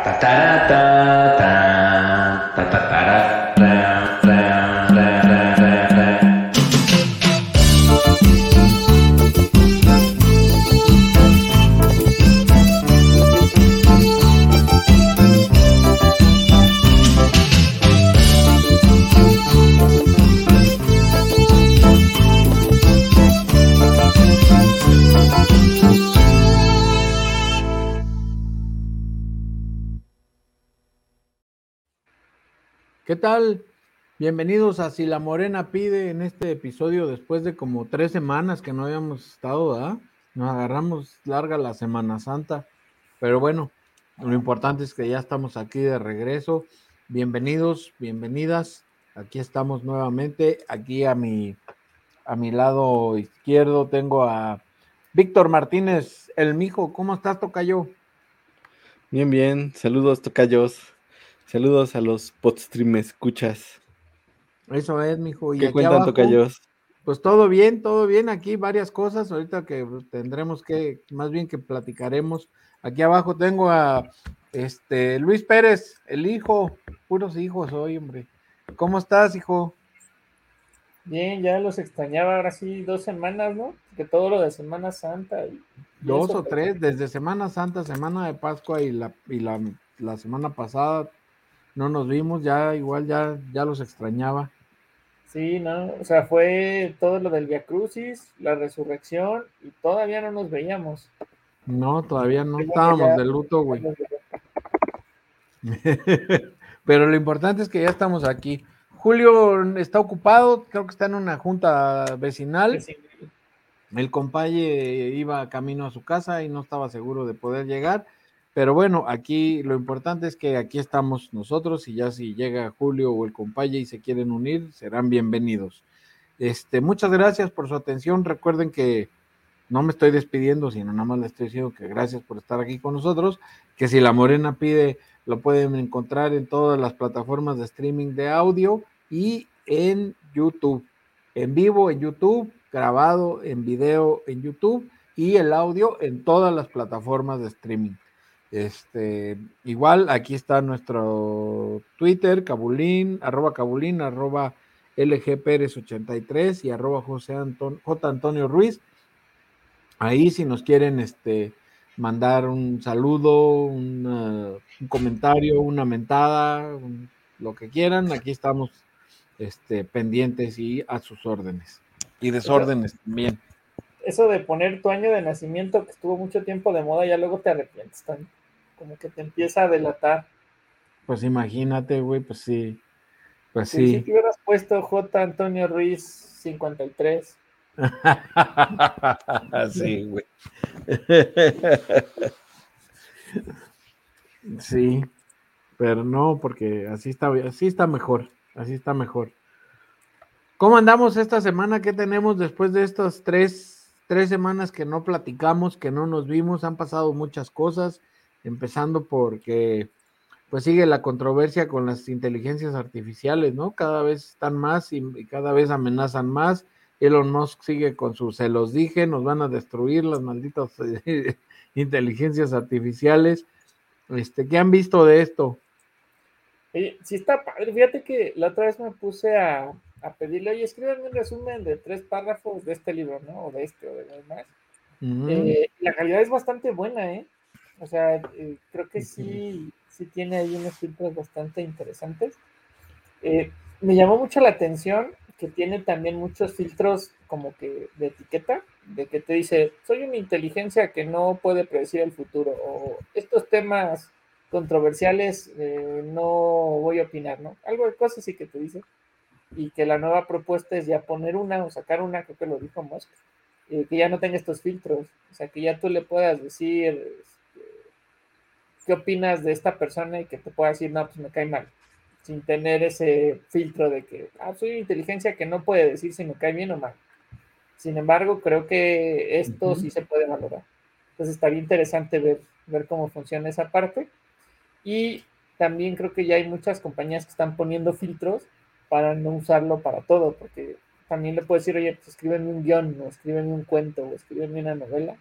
¿Qué tal? Bienvenidos a Si la Morena pide en este episodio después de como tres semanas que no habíamos estado, ¿verdad? Nos agarramos larga la Semana Santa, pero bueno, lo importante es que ya estamos aquí de regreso. Bienvenidos, bienvenidas. Aquí estamos nuevamente. Aquí a mi, a mi lado izquierdo tengo a Víctor Martínez, el mijo. ¿Cómo estás, Tocayo? Bien, bien. Saludos, Tocayos. Saludos a los podstream escuchas. Eso es, mijo. Y ¿Qué cuentan, tocayos? Pues todo bien, todo bien. Aquí varias cosas. Ahorita que tendremos que, más bien que platicaremos. Aquí abajo tengo a este Luis Pérez, el hijo. Puros hijos hoy, hombre. ¿Cómo estás, hijo? Bien, ya los extrañaba ahora sí dos semanas, ¿no? Que todo lo de Semana Santa. dos o tres, desde Semana Santa, Semana de Pascua y la, y la, la semana pasada no nos vimos, ya igual ya, ya los extrañaba. Sí, no, o sea, fue todo lo del Via Crucis, la resurrección, y todavía no nos veíamos. No, todavía no estábamos de luto, güey. Pero lo importante es que ya estamos aquí. Julio está ocupado, creo que está en una junta vecinal. El compañero iba camino a su casa y no estaba seguro de poder llegar. Pero bueno, aquí lo importante es que aquí estamos nosotros y ya si llega Julio o el compañero y se quieren unir, serán bienvenidos. Este, muchas gracias por su atención. Recuerden que no me estoy despidiendo, sino nada más les estoy diciendo que gracias por estar aquí con nosotros. Que si la Morena pide, lo pueden encontrar en todas las plataformas de streaming de audio y en YouTube. En vivo en YouTube, grabado en video en YouTube y el audio en todas las plataformas de streaming. Este, igual aquí está nuestro Twitter, Cabulín, arroba Cabulín, arroba LG Pérez 83 y arroba José J. Antonio Ruiz. Ahí si nos quieren este, mandar un saludo, un comentario, una mentada, lo que quieran, aquí estamos este, pendientes y a sus órdenes. Y desórdenes también. Eso de poner tu año de nacimiento que estuvo mucho tiempo de moda, ya luego te arrepientes también como que te empieza a delatar. Pues imagínate, güey, pues sí. Pues sí. Si te hubieras puesto J. Antonio Ruiz 53. sí, güey. sí, pero no, porque así está, así está mejor, así está mejor. ¿Cómo andamos esta semana? ¿Qué tenemos después de estas tres, tres semanas que no platicamos, que no nos vimos? Han pasado muchas cosas empezando porque pues sigue la controversia con las inteligencias artificiales, ¿no? Cada vez están más y, cada vez amenazan más. Elon Musk sigue con sus, se los dije, nos van a destruir las malditas inteligencias artificiales. Este, ¿Qué han visto de esto? Oye, sí está padre. Fíjate que la otra vez me puse a, pedirle, oye, escríbeme un resumen de tres párrafos de este libro, ¿no? O de este o de demás. Eh, la calidad es bastante buena, ¿eh? O sea, eh, creo que sí, sí tiene ahí unos filtros bastante interesantes. Eh, me llamó mucho la atención que tiene también muchos filtros como que de etiqueta, de que te dice, soy una inteligencia que no puede predecir el futuro, o estos temas controversiales eh, no voy a opinar, ¿no? Algo de cosas sí que te dice. Y que la nueva propuesta es ya poner una o sacar una, creo que lo dijo Musk, que ya no tenga estos filtros, o sea, que ya tú le puedas decir ¿qué opinas de esta persona? Y que te pueda decir, no, pues me cae mal, sin tener ese filtro de que, ah, soy inteligencia que no puede decir si me cae bien o mal. Sin embargo, creo que esto sí se puede valorar. Entonces estaría interesante ver, ver cómo funciona esa parte. Y también creo que ya hay muchas compañías que están poniendo filtros para no usarlo para todo, porque también le puedes decir, oye, pues escríbeme un guion, o escríbeme un cuento, o escríbeme una novela,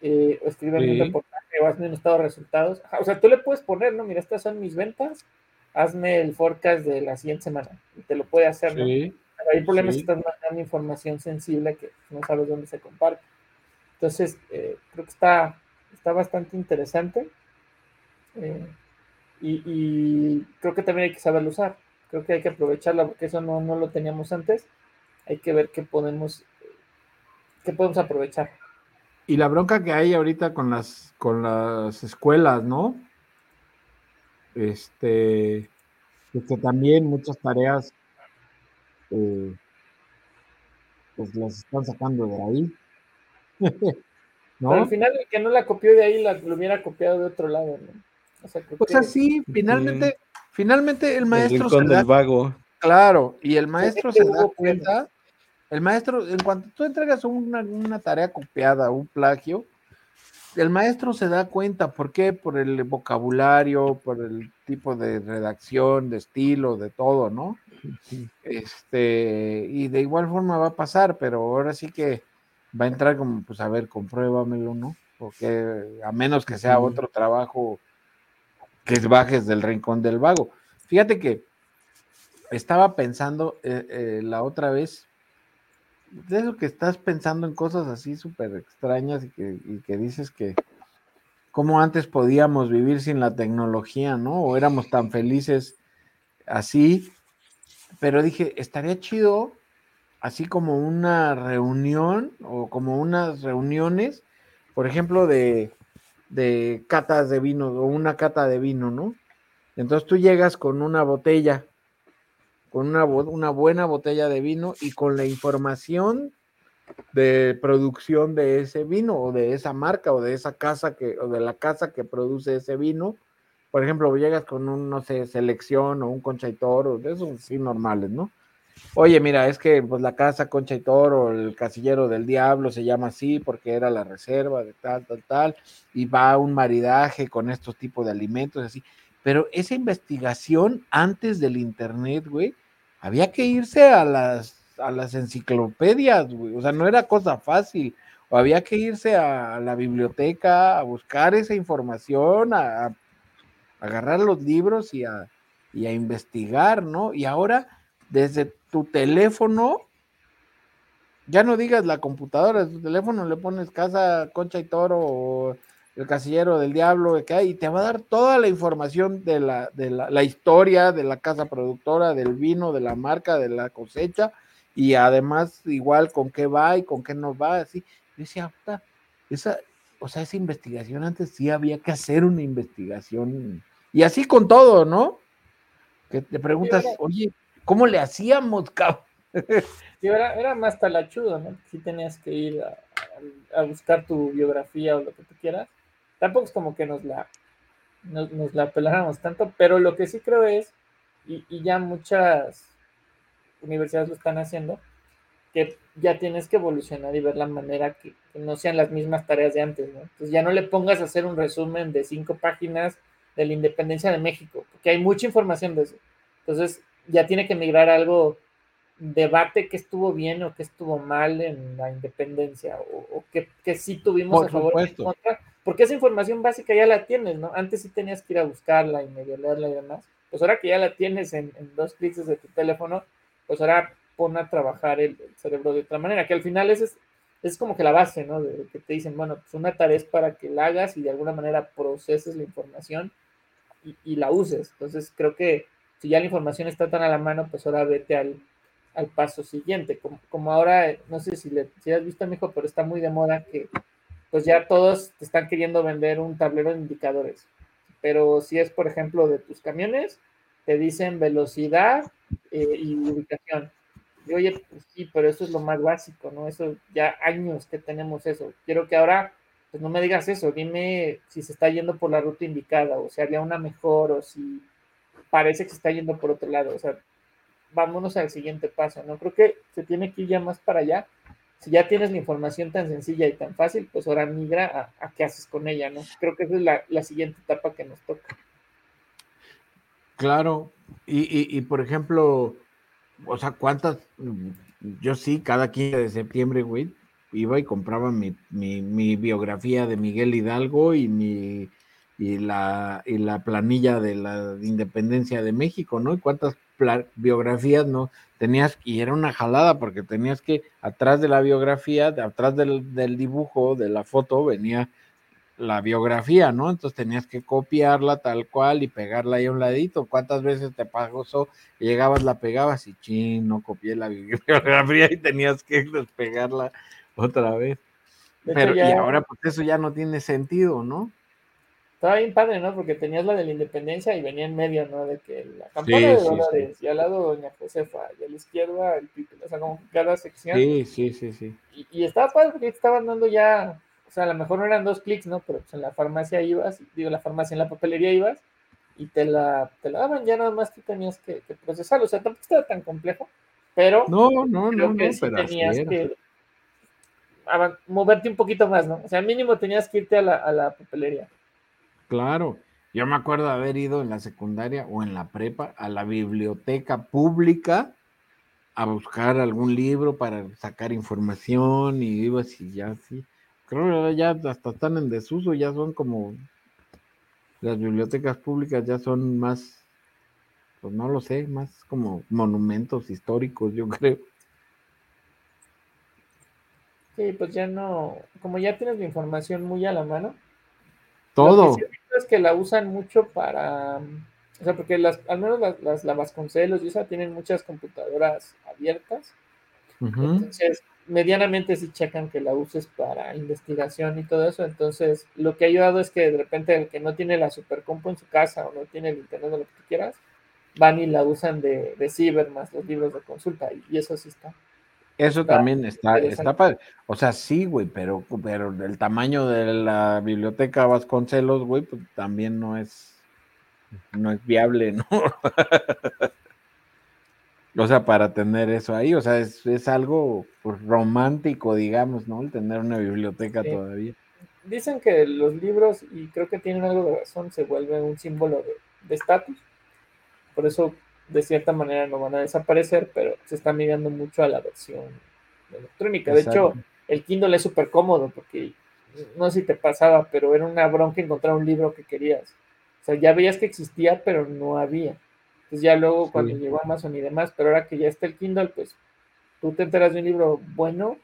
eh, o escríbeme un reportaje hazme un estado de resultados. O sea, tú le puedes poner, ¿no? Mira, estas son mis ventas, hazme el forecast de la siguiente semana. Y te lo puede hacer, ¿no? Sí, hay problemas si estás mandando información sensible que no sabes dónde se comparte. Entonces, eh, creo que está, está bastante interesante. Eh, y, creo que también hay que saberlo usar. Creo que hay que aprovecharla porque eso no, no lo teníamos antes. Hay que ver qué podemos, qué podemos aprovechar. Y la bronca que hay ahorita con las, con las escuelas, ¿no? Este, que también muchas tareas eh, pues las están sacando de ahí. ¿No? Pero al final el que no la copió de ahí la, lo hubiera copiado de otro lado, ¿no? O sea, pues finalmente, finalmente el maestro el se da, vago. Claro, y el maestro se da cuenta, el maestro, en cuanto tú entregas una, una tarea copiada, un plagio, el maestro se da cuenta, ¿por qué? Por el vocabulario, por el tipo de redacción, de estilo, de todo, ¿no? Este, y de igual forma va a pasar, pero ahora sí que va a entrar como, pues a ver, compruébamelo, ¿no? Porque a menos que sea otro trabajo que bajes del rincón del vago. Fíjate que estaba pensando eh, eh, la otra vez, de eso que estás pensando en cosas así súper extrañas y que, dices que como antes podíamos vivir sin la tecnología, ¿no? O éramos tan felices así, pero dije, estaría chido así como una reunión o como unas reuniones, por ejemplo, de, de catas de vino o una cata de vino, ¿no? Entonces tú llegas con una botella con una, una buena botella de vino y con la información de producción de ese vino o de esa marca o de esa casa que o de la casa que produce ese vino. Por ejemplo, llegas con un, no sé, selección o un concha y toro, de esos sí normales, ¿no? Oye, mira, es que pues la casa Concha y Toro, el casillero del diablo se llama así porque era la reserva de tal, tal, tal, y va un maridaje con estos tipos de alimentos, así. Pero esa investigación antes del internet, güey, había que irse a las, a las enciclopedias, güey. O sea, no era cosa fácil. O había que irse a la biblioteca a buscar esa información, a, agarrar los libros y a, y a investigar, ¿no? Y ahora, desde tu teléfono, ya no digas la computadora, tu teléfono le pones casa, concha y toro o el casillero del diablo, que hay, y te va a dar toda la información de, la, de la, historia de la casa productora, del vino, de la marca, de la cosecha, y además igual con qué va y con qué no va, así. Yo decía, esa, o sea, esa investigación antes sí había que hacer una investigación, y así con todo, ¿no? Que te preguntas, oye, ¿cómo le hacíamos, cabrón? era, era, más talachudo, ¿no? Sí tenías que ir a buscar tu biografía o lo que tú quieras tampoco es como que nos la, nos, la peláramos tanto, pero lo que sí creo es, y, ya muchas universidades lo están haciendo, que ya tienes que evolucionar y ver la manera que, no sean las mismas tareas de antes, ¿no? Entonces ya no le pongas a hacer un resumen de cinco páginas de la independencia de México, porque hay mucha información de eso. Entonces ya tiene que migrar algo debate que estuvo bien o que estuvo mal en la independencia o, que, que, sí tuvimos a favor o en contra, porque esa información básica ya la tienes, ¿no? Antes sí tenías que ir a buscarla y medio leerla y demás. Pues ahora que ya la tienes en, dos clics de tu teléfono, pues ahora pon a trabajar el, cerebro de otra manera, que al final es, es como que la base, ¿no? De, que te dicen, bueno, pues una tarea es para que la hagas y de alguna manera proceses la información y, la uses. Entonces creo que si ya la información está tan a la mano, pues ahora vete al, al paso siguiente. Como, como ahora, no sé si, le, si has visto, hijo, pero está muy de moda que pues ya todos te están queriendo vender un tablero de indicadores. Pero si es, por ejemplo, de tus camiones, te dicen velocidad eh, y ubicación. Y oye, pues sí, pero eso es lo más básico, ¿no? Eso ya años que tenemos eso. Quiero que ahora, pues no me digas eso, dime si se está yendo por la ruta indicada o si había una mejor o si parece que se está yendo por otro lado. O sea, vámonos al siguiente paso, ¿no? Creo que se tiene que ir ya más para allá si ya tienes la información tan sencilla y tan fácil, pues ahora migra a, qué haces con ella, ¿no? Creo que esa es la, siguiente etapa que nos toca. Claro, y, por ejemplo, o sea, ¿cuántas? Yo sí, cada 15 de septiembre, güey, iba y compraba mi, mi, biografía de Miguel Hidalgo y mi y la, y la planilla de la independencia de México, ¿no? Y cuántas biografías no tenías, y era una jalada porque tenías que, atrás de la biografía, atrás del, del dibujo, de la foto, venía la biografía, ¿no? Entonces tenías que copiarla tal cual y pegarla ahí a un ladito. ¿Cuántas veces te pasó? Llegabas, la pegabas y ching, no copié la biografía y tenías que despegarla otra vez. Pero y ahora pues eso ya no tiene sentido, ¿no? Estaba bien padre, ¿no? Porque tenías la de la independencia y venía en medio, ¿no? De que la campana de Dolores y al lado Doña Josefa y a la izquierda el título, o sea, como cada sección. Sí, sí, sí, sí. Y, y estaba padre porque estaban dando ya o sea, a lo mejor no eran dos clics, ¿no? Pero pues en la farmacia ibas, digo, la farmacia en la papelería ibas y te la, te la daban, ya nada más tú tenías que, procesarlo. O sea, tampoco estaba tan complejo, pero no, no, no, que sí tenías que moverte un poquito más, ¿no? O sea, mínimo tenías que irte a la, a la papelería. Claro. Yo me acuerdo haber ido en la secundaria o en la prepa a la biblioteca pública a buscar algún libro para sacar información y ibas y ya así. Creo que ya hasta están en desuso, ya son como las bibliotecas públicas ya son más, pues no lo sé, más como monumentos históricos, yo creo. Sí, pues ya no, como ya tienes la información muy a la mano. Todo. Es que la usan mucho para, o sea, porque las, al menos las, las la Vasconcelos y esa tienen muchas computadoras abiertas. Entonces, medianamente si checan que la uses para investigación y todo eso. Entonces, lo que ha ayudado es que de repente el que no tiene la supercompu en su casa o no tiene el internet o lo que tú quieras, van y la usan de, de ciber más los libros de consulta y, eso sí está. Eso también está, está padre. O sea, sí, güey, pero, pero el tamaño de la biblioteca Vasconcelos, güey, pues también no es, no es viable, ¿no? O sea, para tener eso ahí, o sea, es, algo pues, romántico, digamos, ¿no? El tener una biblioteca todavía. Dicen que los libros, y creo que tienen algo de razón, se vuelven un símbolo de estatus. Por eso, de cierta manera, no van a desaparecer, pero se está midiendo mucho a la versión electrónica. De hecho, el Kindle es súper cómodo, porque no sé si te pasaba, pero era una bronca encontrar un libro que querías. O sea, ya veías que existía, pero no había. Entonces ya luego cuando llegó Amazon y demás, pero ahora que ya está el Kindle, pues tú te enteras de un libro bueno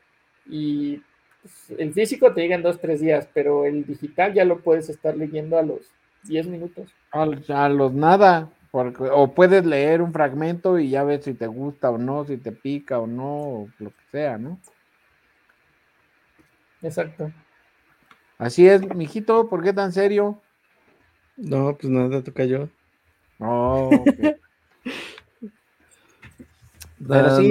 y pues, el físico te llega en dos, tres días, pero el digital ya lo puedes estar leyendo a los 10 minutos. A, los nada, porque, o puedes leer un fragmento y ya ves si te gusta o no, si te pica o no, lo que sea, ¿no? Exacto. Así es, mijito, ¿por qué tan serio? No, pues nada, toca yo. Oh, Pero sí,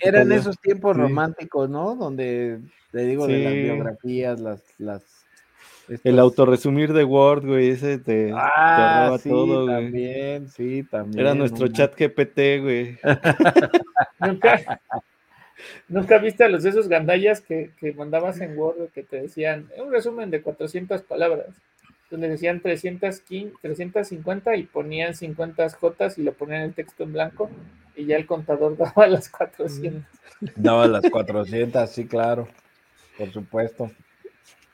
eran, esos tiempos románticos, ¿no? Donde, te digo, de las biografías, las... las El autorresumir de Word, güey, ese te, ah, sí, todo, también, sí, también. Era nuestro chat GPT, güey. ¿Nunca, ¿Nunca viste a los esos gandallas que, que mandabas en Word que te decían un resumen de 400 palabras? le decían 315, 350 y ponían 50 J y le ponían el texto en blanco y ya el contador daba las 400. Daba las 400, sí, claro, por supuesto.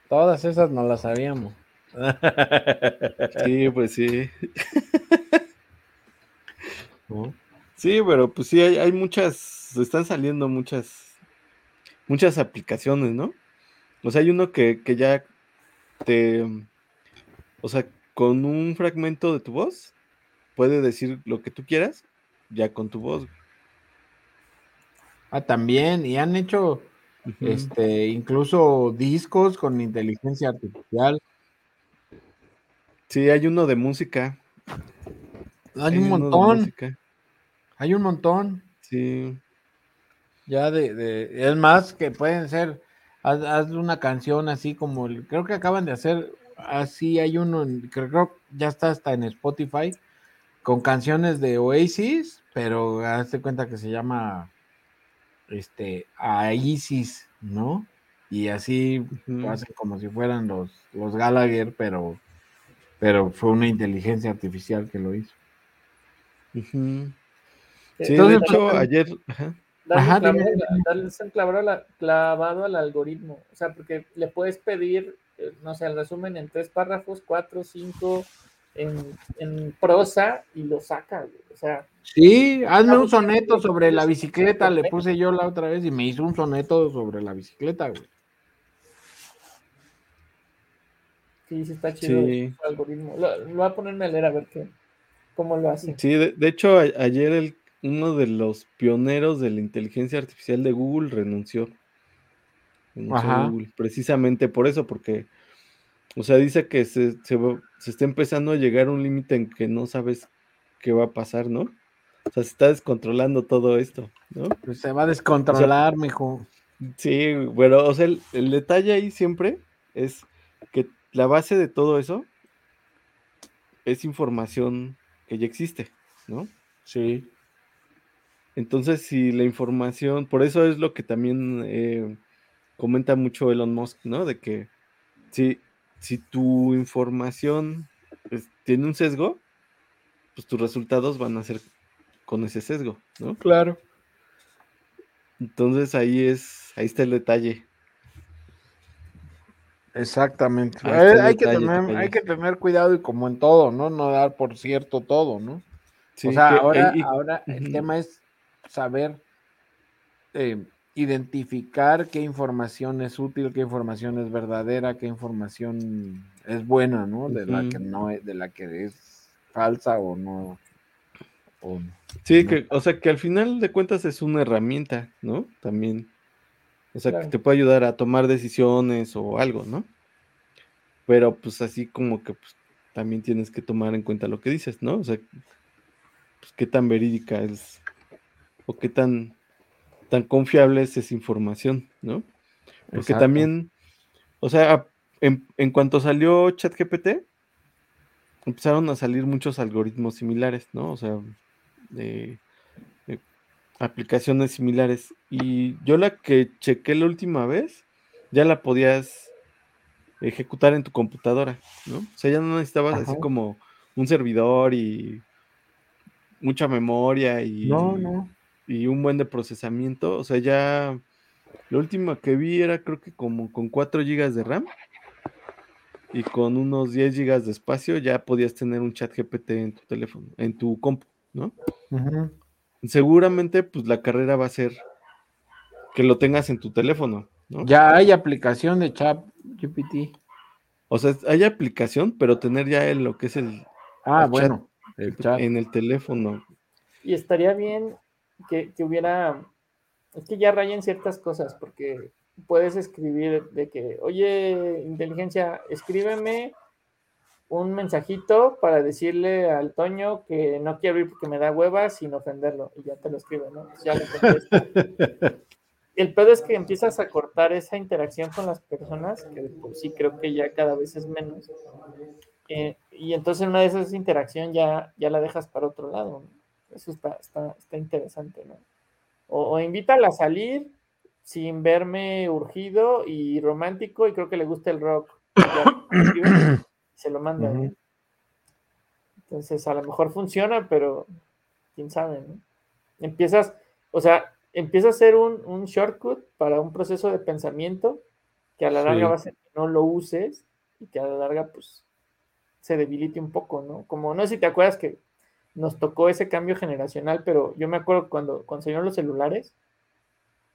Todas esas no las sabíamos. Sí, pues sí. Sí, pero pues sí, hay, hay muchas, están saliendo muchas, muchas aplicaciones, ¿no? O sea, hay uno que, que ya te, o sea, con un fragmento de tu voz, puede decir lo que tú quieras, ya con tu voz. Ah, también, y han hecho este, incluso discos con inteligencia artificial. Sí, hay uno de música. Hay, un montón. Hay un montón. Sí. Ya de, de, es más que pueden ser, haz, una canción así como, el, creo que acaban de hacer así hay uno, creo que ya está hasta en Spotify, con canciones de Oasis, pero hazte cuenta que se llama este Isis, ¿no? Y así lo hacen como si fueran los, los Gallagher, pero, pero fue una inteligencia artificial que lo hizo. Sí, de hecho, ayer. darle, clavado, clavado, al algoritmo. O sea, porque le puedes pedir, eh, no sé, el resumen en tres párrafos, cuatro, cinco, en, prosa y lo saca. O sea. Sí, hazme un soneto sobre la bicicleta, le puse yo la otra vez y me hizo un soneto sobre la bicicleta, güey. Sí, sí está chido el algoritmo. Lo, voy a ponerme a leer a ver qué, cómo lo hace. Sí, de, hecho, ayer el, uno de los pioneros de la inteligencia artificial de Google renunció. precisamente por eso, porque, o sea, dice que se, se, se está empezando a llegar a un límite en que no sabes qué va a pasar, ¿no? O sea, se está descontrolando todo esto, ¿no? Pues se va a descontrolar, mijo. Sí, bueno, o sea, el detalle ahí siempre es que la base de todo eso es información que ya existe, ¿no? Sí. Entonces, si la información, por eso es lo que también eh, comenta mucho Elon Musk, ¿no? De que si, si tu información pues, tiene un sesgo, pues tus resultados van a ser con ese sesgo, ¿no? Claro. Entonces ahí es, ahí está el detalle. Exactamente. Hay, que tener, hay que tener cuidado y como en todo, ¿no? No dar por cierto todo, ¿no? o sea, ahora, ahora el tema es saber eh, identificar qué información es útil, qué información es verdadera, qué información es buena, ¿no? De la que no es, de la que es falsa o no. sí, que, o sea, que al final de cuentas es una herramienta, ¿no? También. O sea, que te puede ayudar a tomar decisiones o algo, ¿no? Pero pues así como que pues, también tienes que tomar en cuenta lo que dices, ¿no? O sea, pues qué tan verídica es o qué tan, tan confiable es esa información, ¿no? Porque también, o sea, en, en cuanto salió ChatGPT, empezaron a salir muchos algoritmos similares, ¿no? O sea, de aplicaciones similares. Y yo la que chequé la última vez, ya la podías ejecutar en tu computadora, ¿no? O sea, ya no necesitabas así como un servidor y mucha memoria y, y un buen de procesamiento. O sea, ya la última que vi era creo que como con 4 GB de RAM y con unos 10 GB de espacio ya podías tener un chat GPT en tu teléfono, en tu compu, ¿no? seguramente pues la carrera va a ser que lo tengas en tu teléfono, ¿no? Ya hay aplicación de chat GPT. O sea, hay aplicación, pero tener ya el, lo que es el, ah, bueno, el chat en el teléfono. Y estaría bien que, que hubiera, es que ya rayen ciertas cosas, porque puedes escribir de que, oye, inteligencia, escríbeme un mensajito para decirle al Toño que no quiero ir porque me da hueva sin ofenderlo. Y ya te lo escribo, ¿no? Ya le El pedo es que empiezas a cortar esa interacción con las personas, que por sí creo que ya cada vez es menos. Eh, y entonces una de esas interacción ya, ya la dejas para otro lado. Eso está, está, interesante, ¿no? O, invítala a salir sin verme urgido y romántico y creo que le gusta el rock. se lo manda. Entonces, a lo mejor funciona, pero quién sabe, ¿no? Empiezas, o sea, empieza a ser un, shortcut para un proceso de pensamiento que a la larga va a ser que no lo uses y que a la larga, pues, se debilite un poco, ¿no? Como, no sé si te acuerdas que nos tocó ese cambio generacional, pero yo me acuerdo cuando, cuando salieron los celulares,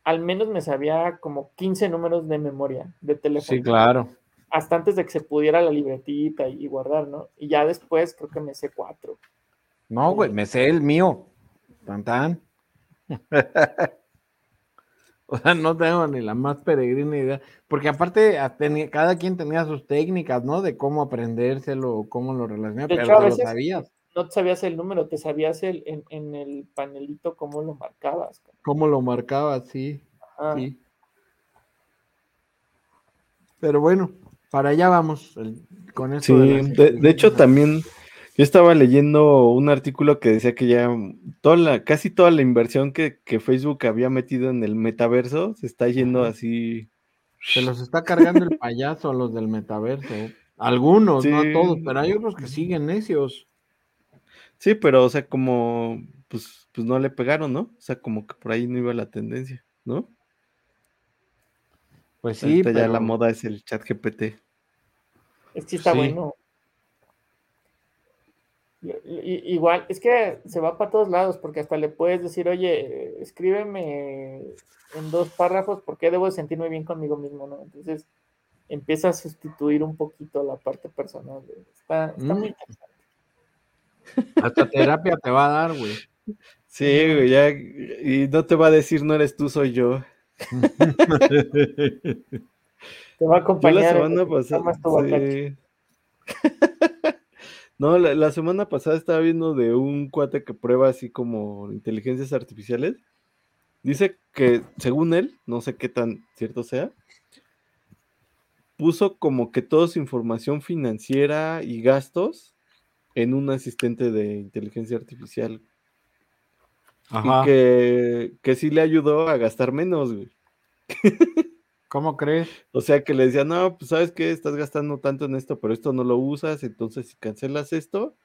al menos me sabía como 15 números de memoria de teléfono. Sí, claro hasta antes de que se pudiera la libretita y guardar, ¿no? Y ya después creo que me sé cuatro. No, güey, me sé el mío. Tan tan. o sea, no tengo ni la más peregrina idea. Porque aparte, cada quien tenía sus técnicas, ¿no? De cómo aprendérselo, cómo lo relacionar, pero no lo sabías. No te sabías el número, te sabías el, en, el panelito cómo lo marcabas. Cómo lo marcabas, sí. sí. Pero bueno, para allá vamos con eso. Sí, de, hecho también yo estaba leyendo un artículo que decía que ya toda la, casi toda la inversión que, Facebook había metido en el metaverso se está yendo así. Se los está cargando el payaso a los del metaverso. Algunos, no a todos, pero hay otros que siguen necios. Sí, pero, o sea, como, pues, pues no le pegaron, ¿no? O sea, como que por ahí no iba la tendencia, ¿no? Pues sí, pero... ya la moda es el chat GPT. Es que está bueno. Igual, es que se va para todos lados, porque hasta le puedes decir, oye, escríbeme en dos párrafos porque debo sentirme bien conmigo mismo, ¿no? Entonces empieza a sustituir un poquito la parte personal. Está, está muy mm. interesante. Hasta terapia te va a dar, güey. Sí, güey, ya, y no te va a decir no eres tú, soy yo. te va a acompañar. la semana pasada. No, la, semana pasada estaba viendo de un cuate que prueba así como inteligencias artificiales. Dice que, según él, no sé qué tan cierto sea, puso como que toda su información financiera y gastos en un asistente de inteligencia artificial. Y que, que sí le ayudó a gastar menos, güey. ¿Cómo crees? O sea, que le decía, no, pues sabes que estás gastando tanto en esto, pero esto no lo usas, entonces si cancelas esto,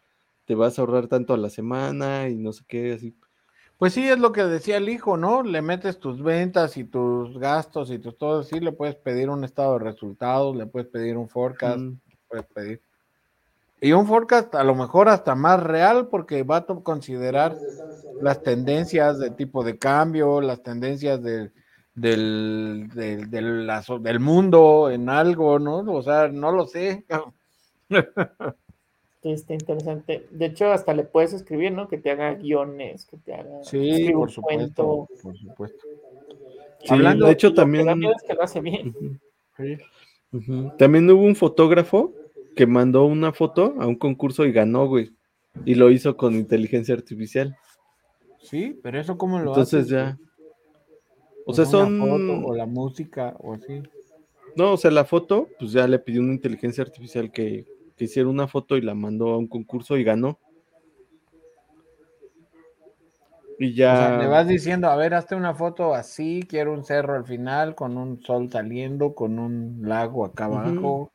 te vas a ahorrar tanto a la semana y no sé qué, así. Pues sí, es lo que decía el hijo, ¿no? Le metes tus ventas y tus gastos y tus todo así, le puedes pedir un estado de resultados, le puedes pedir un forecast, puedes pedir. Y un forecast a lo mejor hasta más real porque va a considerar las tendencias de tipo de cambio, las tendencias de del, del, del, del, mundo en algo, ¿no? O sea, no lo sé. Está interesante. De hecho, hasta le puedes escribir, ¿no? Que te haga guiones, que te haga. Sí, por supuesto. Por supuesto. Hablando, de hecho, también. que lo hace bien. También hubo un fotógrafo que mandó una foto a un concurso y ganó, güey. Y lo hizo con inteligencia artificial. Sí, pero eso, ¿cómo lo Entonces ya. O sea, son. o la música, o así. No, o sea, la foto, pues ya le pidió una inteligencia artificial que, hiciera una foto y la mandó a un concurso y ganó. Y ya. O sea, le vas diciendo, a ver, hazte una foto así, quiero un cerro al final, con un sol saliendo, con un lago acá abajo.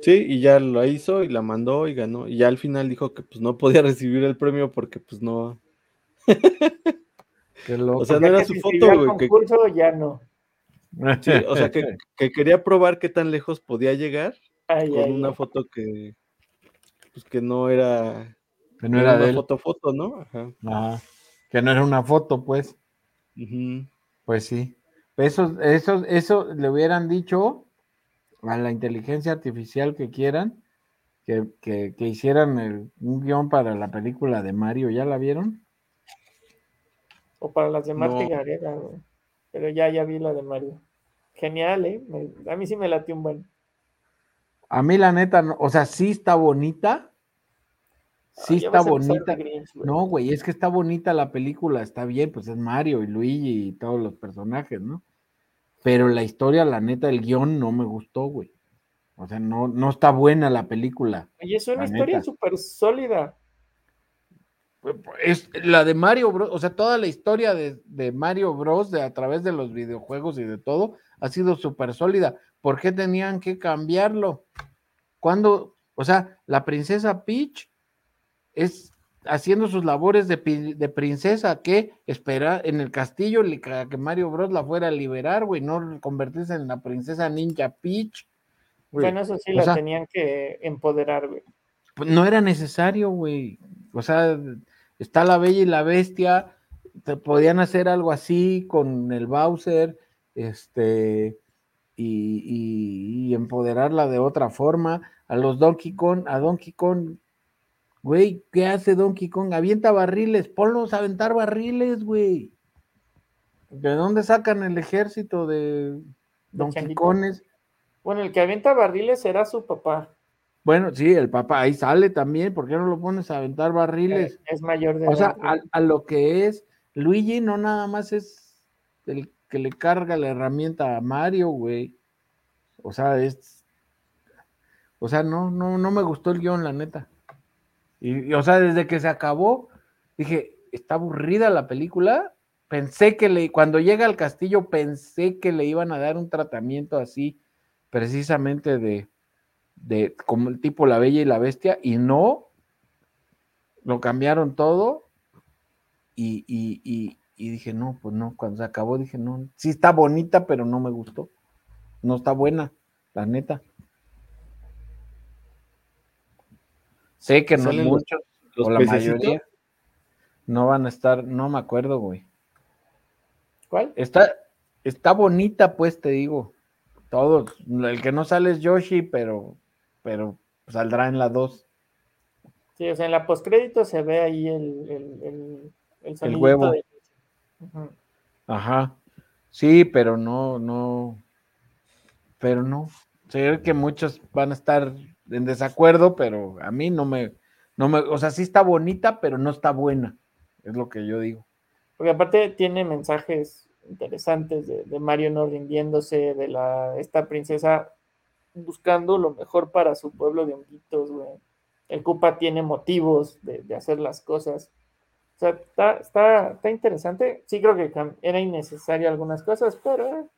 Sí, y ya lo hizo y la mandó y ganó. Y ya al final dijo que pues no podía recibir el premio porque pues no. O sea, no era su foto, güey. Que... ya no. o sea, que, quería probar qué tan lejos podía llegar con una foto que, pues que no era, que no era, una foto foto, ¿no? Ajá. Que no era una foto, pues. Pues sí. Eso, eso, eso le hubieran dicho a la inteligencia artificial que quieran, que, que, que hicieran un guion para la película de Mario, ¿ya la vieron? O para las demás no. Pero ya, ya vi la de Mario. Genial, ¿eh? a mí sí me latió un buen. A mí la neta, o sea, sí está bonita. Sí está bonita. no, güey, es que está bonita la película, está bien, pues es Mario y Luigi y todos los personajes, ¿no? Pero la historia, la neta, el guion no me gustó, güey. O sea, no, no está buena la película. Y es una historia súper sólida es la de Mario Bros, o sea, toda la historia de, Mario Bros de a través de los videojuegos y de todo ha sido súper sólida. ¿Por qué tenían que cambiarlo? Cuando, o sea, la princesa Peach es haciendo sus labores de, princesa que espera en el castillo que Mario Bros la fuera a liberar, güey, no convertirse en la princesa ninja Peach. Bueno, eso sí la tenían que empoderar, güey. Pues no era necesario, güey. O sea, está la Bella y la Bestia, te podían hacer algo así con el Bowser, este, y, empoderarla de otra forma. A los Donkey Kong, a Donkey Kong, güey, ¿qué hace Donkey Kong? Avienta barriles, ponlos a aventar barriles, güey. ¿De dónde sacan el ejército de Donkey Kongs? Bueno, el que avienta barriles será su papá. Bueno, sí, el papá ahí sale también, ¿por qué no lo pones a aventar barriles? Es, mayor de O sea, a, lo que es, Luigi no nada más es el que le carga la herramienta a Mario, güey. O sea, es. O sea, no, no, no me gustó el guion, la neta. Y, o sea, desde que se acabó, dije, está aburrida la película. Pensé que le, cuando llega al castillo, pensé que le iban a dar un tratamiento así, precisamente de, de como el tipo La Bella y la Bestia, y no, lo cambiaron todo y, y, y, dije, no, pues no, cuando se acabó dije, no, sí está bonita, pero no me gustó. No está buena, la neta. Sé que no muchos, o la mayoría, no van a estar, no me acuerdo, güey. ¿Cuál? Está, está bonita, pues te digo. Todos. El que no sale es Yoshi, pero, pero saldrá en la 2. Sí, o sea, en la postcrédito se ve ahí el, el, el, huevo. Ajá. Sí, pero no, no. Pero no. Sé que muchos van a estar en desacuerdo, pero a mí no me, no me, o sea, sí está bonita, pero no está buena. Es lo que yo digo. Porque aparte tiene mensajes interesantes de, Mario no rindiéndose, de la, esta princesa buscando lo mejor para su pueblo de honguitos, güey. El Cupa tiene motivos de, hacer las cosas. O sea, está, está, está, interesante. Sí creo que era innecesario algunas cosas, pero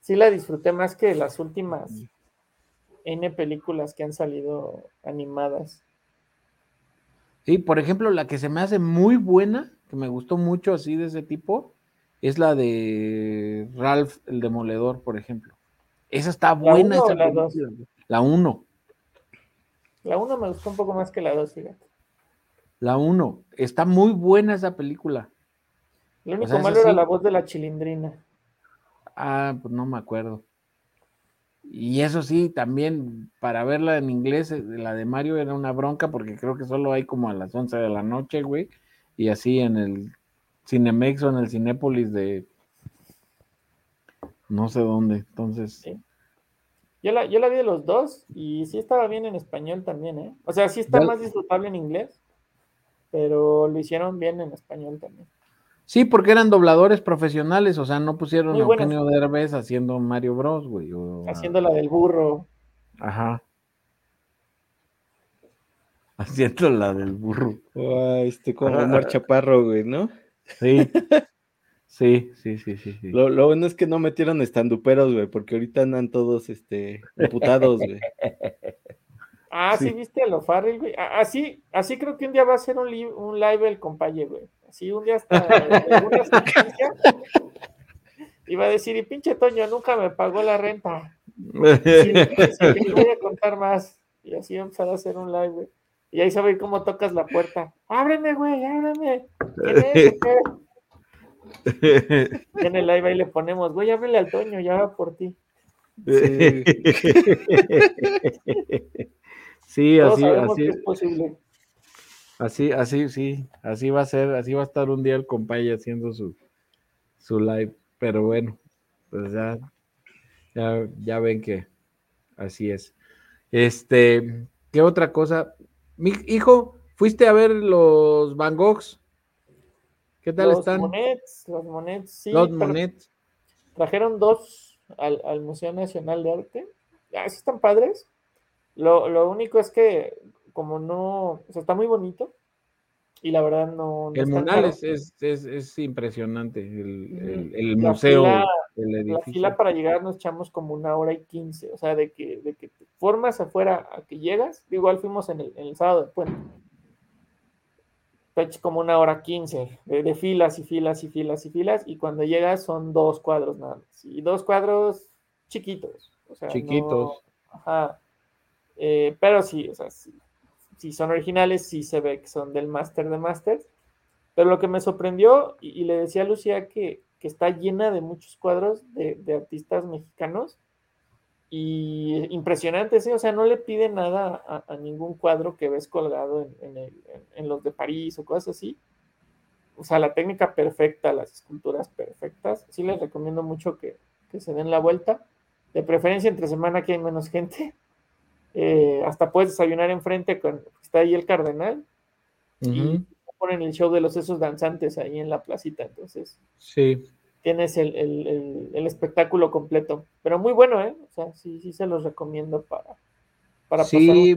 sí la disfruté más que las últimas N películas que han salido animadas. Sí, por ejemplo, la que se me hace muy buena, que me gustó mucho así de ese tipo, es la de Ralph el Demoledor, por ejemplo. Esa está buena. ¿La 1 la 2? La 1. La 1 me gustó un poco más que la 2, fíjate. La 1. Está muy buena esa película. Lo único malo era la voz de la chilindrina. Ah, pues no me acuerdo. Y eso sí, también para verla en inglés, eh, la de Mario era una bronca porque creo que solo hay como a las 11 de la noche, güey. Y así en el Cinemex o en el Cinépolis de no sé dónde. Entonces. Yo, la, yo la vi de los dos y sí estaba bien en español también, ¿eh? O sea, sí está más disfrutable en inglés, pero lo hicieron bien en español también. Sí, porque eran dobladores profesionales, o sea, no pusieron a Eugenio Derbez haciendo Mario Bros, güey. haciendo la del burro. Ajá. Haciendo la del burro. este como Omar Chaparro, güey, ¿no? Sí. Sí, sí, sí, sí. Lo, bueno es que no metieron estanduperos, güey, porque ahorita andan todos, este, imputados, güey. Ah, sí, viste a lo Farrell, güey. Así, así creo que un día va a ser un, un live el compañe, güey. Así un día hasta iba a decir, y pinche Toño, nunca me pagó la renta. Sí, sí, voy a contar más. Y así empezar a hacer un live, güey. Y ahí se ve cómo tocas la puerta. Ábreme, güey, ábreme. en el live ahí le ponemos, güey, ábrele al Toño, ya va por ti. Sí, así, así. Es posible. Así, así, sí, así va a ser, así va a estar un día el compañero haciendo su, su live, pero bueno, pues ya, ya, ya ven que así es. Este, ¿qué otra cosa? Mi hijo, ¿fuiste a ver los Van Goghs? ¿Qué tal los están? Monets, los Monets, sí. Los Monets. Trajeron dos al, Museo Nacional de Arte. Ah, están padres. Lo, lo, único es que, como no, o sea, está muy bonito. Y la verdad no. el Monal es, es, es, impresionante. El, el, museo. la fila para llegar nos echamos como una hora y quince. O sea, de que, de que te formas afuera a que llegas. Igual fuimos en el, en el sábado de puente como una hora quince de, filas y filas y filas y filas, y cuando llegas son dos cuadros nada más, y dos cuadros chiquitos. O sea, chiquitos. ajá. Eh, pero sí, o sea, si son originales, sí se ve que son del máster de máster. Pero lo que me sorprendió, y, le decía a Lucía que, que, está llena de muchos cuadros de, artistas mexicanos y impresionante, ¿sí? o sea, no le pide nada a, ningún cuadro que ves colgado en, los de París o cosas así. O sea, la técnica perfecta, las esculturas perfectas. Sí les recomiendo mucho que, se den la vuelta. De preferencia entre semana que hay menos gente. Eh, hasta puedes desayunar enfrente con está ahí el cardenal. Y ponen el show de los esos danzantes ahí en la placita. Entonces. Sí tienes el, espectáculo completo. Pero muy bueno, ¿eh? O sea, sí, sí se los recomiendo para, para sí,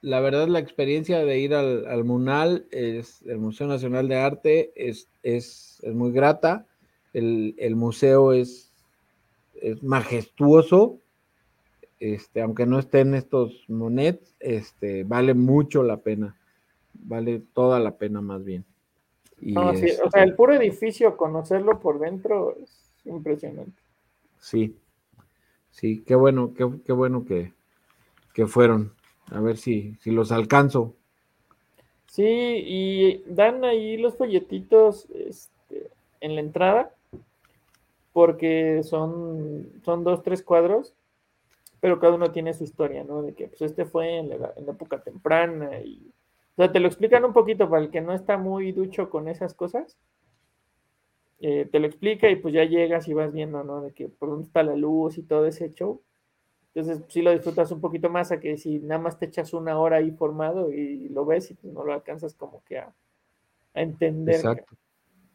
la verdad la experiencia de ir al, Munal, es, el Museo Nacional de Arte, es, es, muy grata. El, museo es, es, majestuoso. Este, aunque no estén estos monets, este, vale mucho la pena. vale toda la pena más bien. o sea, este el puro edificio, conocerlo por dentro es impresionante. Sí, sí, qué bueno, qué, qué bueno que, que fueron. A ver si, si los alcanzo. Sí, y dan ahí los folletitos este, en la entrada, porque son, son dos, tres cuadros, pero cada uno tiene su historia, ¿no? De que pues este fue en la, época temprana y... O sea, te lo explican un poquito para el que no está muy ducho con esas cosas. Eh, te lo explica y pues ya llegas y vas viendo, ¿no? De que por dónde está la luz y todo ese show. Entonces, sí lo disfrutas un poquito más a que si nada más te echas una hora ahí formado y lo ves y pues no lo alcanzas como que a, entender. Exacto.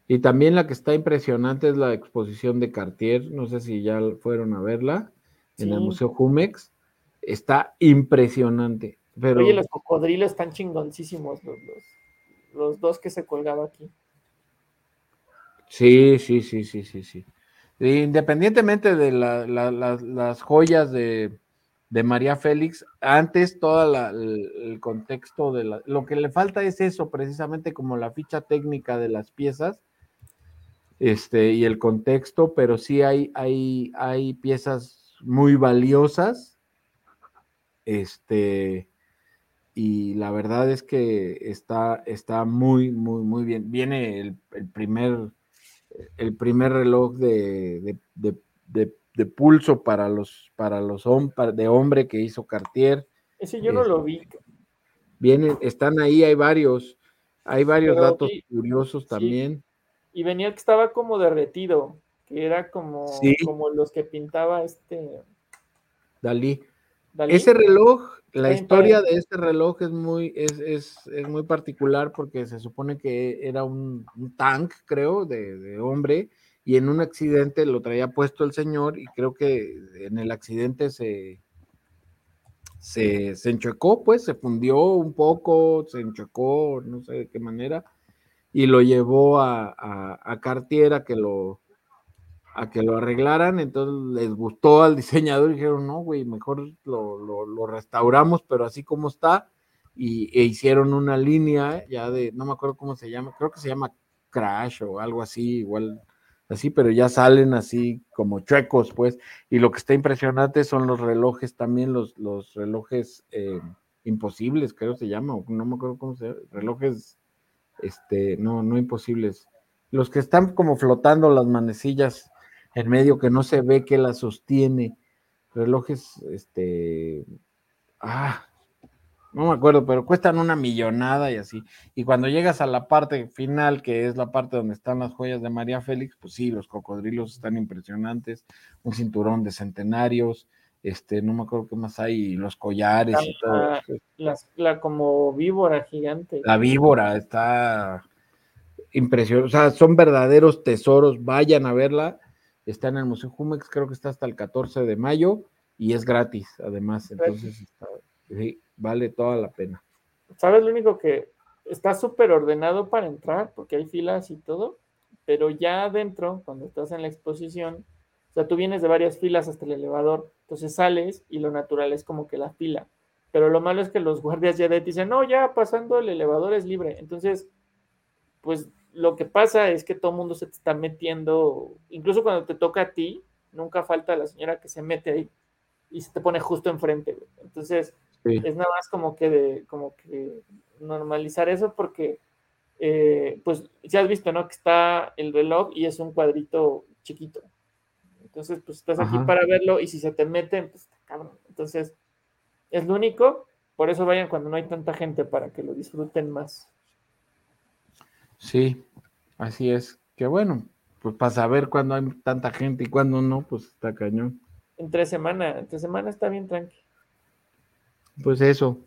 Y también la que está impresionante es la exposición de Cartier, no sé si ya fueron a verla, en el Museo Jumex. Está impresionante. Pero... Oye, los cocodrilos están chingoncísimos, los, los, dos que se colgaba aquí. Sí, sí, sí, sí, sí, sí. Independientemente de las joyas de, María Félix, antes todo el, contexto de lo que le falta es eso, precisamente como la ficha técnica de las piezas este, y el contexto, pero sí hay, hay, hay piezas muy valiosas. Este, y la verdad es que está, está muy, muy, muy bien. Viene el, el primer el primer reloj de, pulso para los, para los de hombre que hizo Cartier. Ese yo no lo vi. Este, vienen, están ahí, hay varios, hay varios datos curiosos también. Y venía que estaba como derretido, que era como, como los que pintaba este Dalí. Ese reloj, la historia de este reloj es muy, es, muy particular porque se supone que era un, tank, creo, de, hombre, y en un accidente lo traía puesto el señor, y creo que en el accidente se, se, se enchuecó, pues, se fundió un poco, se enchuecó, no sé de qué manera, y lo llevó a, a, a Cartier a que lo, a que lo arreglaran, entonces les gustó al diseñador y dijeron, no, güey, mejor lo, restauramos, pero así como está, y e hicieron una línea ya de, no me acuerdo cómo se llama, creo que se llama Crash o algo así, igual así, pero ya salen así como chuecos, pues, y lo que está impresionante son los relojes también, los, los relojes eh, imposibles, creo se llama, no me acuerdo cómo se llama, relojes, este, no, no imposibles, los que están como flotando las manecillas en medio que no se ve que la sostiene. Relojes, este, ah, no me acuerdo, pero cuestan una millonada y así. Y cuando llegas a la parte final, que es la parte donde están las joyas de María Félix, pues sí, los cocodrilos están impresionantes, un cinturón de centenarios, este, no me acuerdo qué más hay, los collares y todo. La, como víbora gigante. La víbora está impresionante, o sea, son verdaderos tesoros, vayan a verla está en el Museo Jumex, creo que está hasta el 14 de mayo y es gratis, además, entonces vale toda la pena. ¿Sabes lo único que está súper ordenado para entrar, porque hay filas y todo, pero ya adentro, cuando estás en la exposición, o sea, tú vienes de varias filas hasta el elevador, entonces sales y lo natural es como que la fila. Pero lo malo es que los guardias ya te dicen, no, ya pasando el elevador es libre. Entonces, pues lo que pasa es que todo el mundo se te está metiendo, incluso cuando te toca a ti, nunca falta la señora que se mete ahí y se te pone justo enfrente. Entonces, es nada más como que de, como que normalizar eso porque, eh, pues, ya has visto, ¿no? Que está el reloj y es un cuadrito chiquito. Entonces, pues estás aquí para verlo y si se te meten, pues cabrón. Entonces, es lo único. Por eso vayan cuando no hay tanta gente para que lo disfruten más. Sí, así es. Que bueno, pues para saber cuándo hay tanta gente y cuándo no, pues está cañón. Entre semana, entre semana está bien tranqui. Pues eso,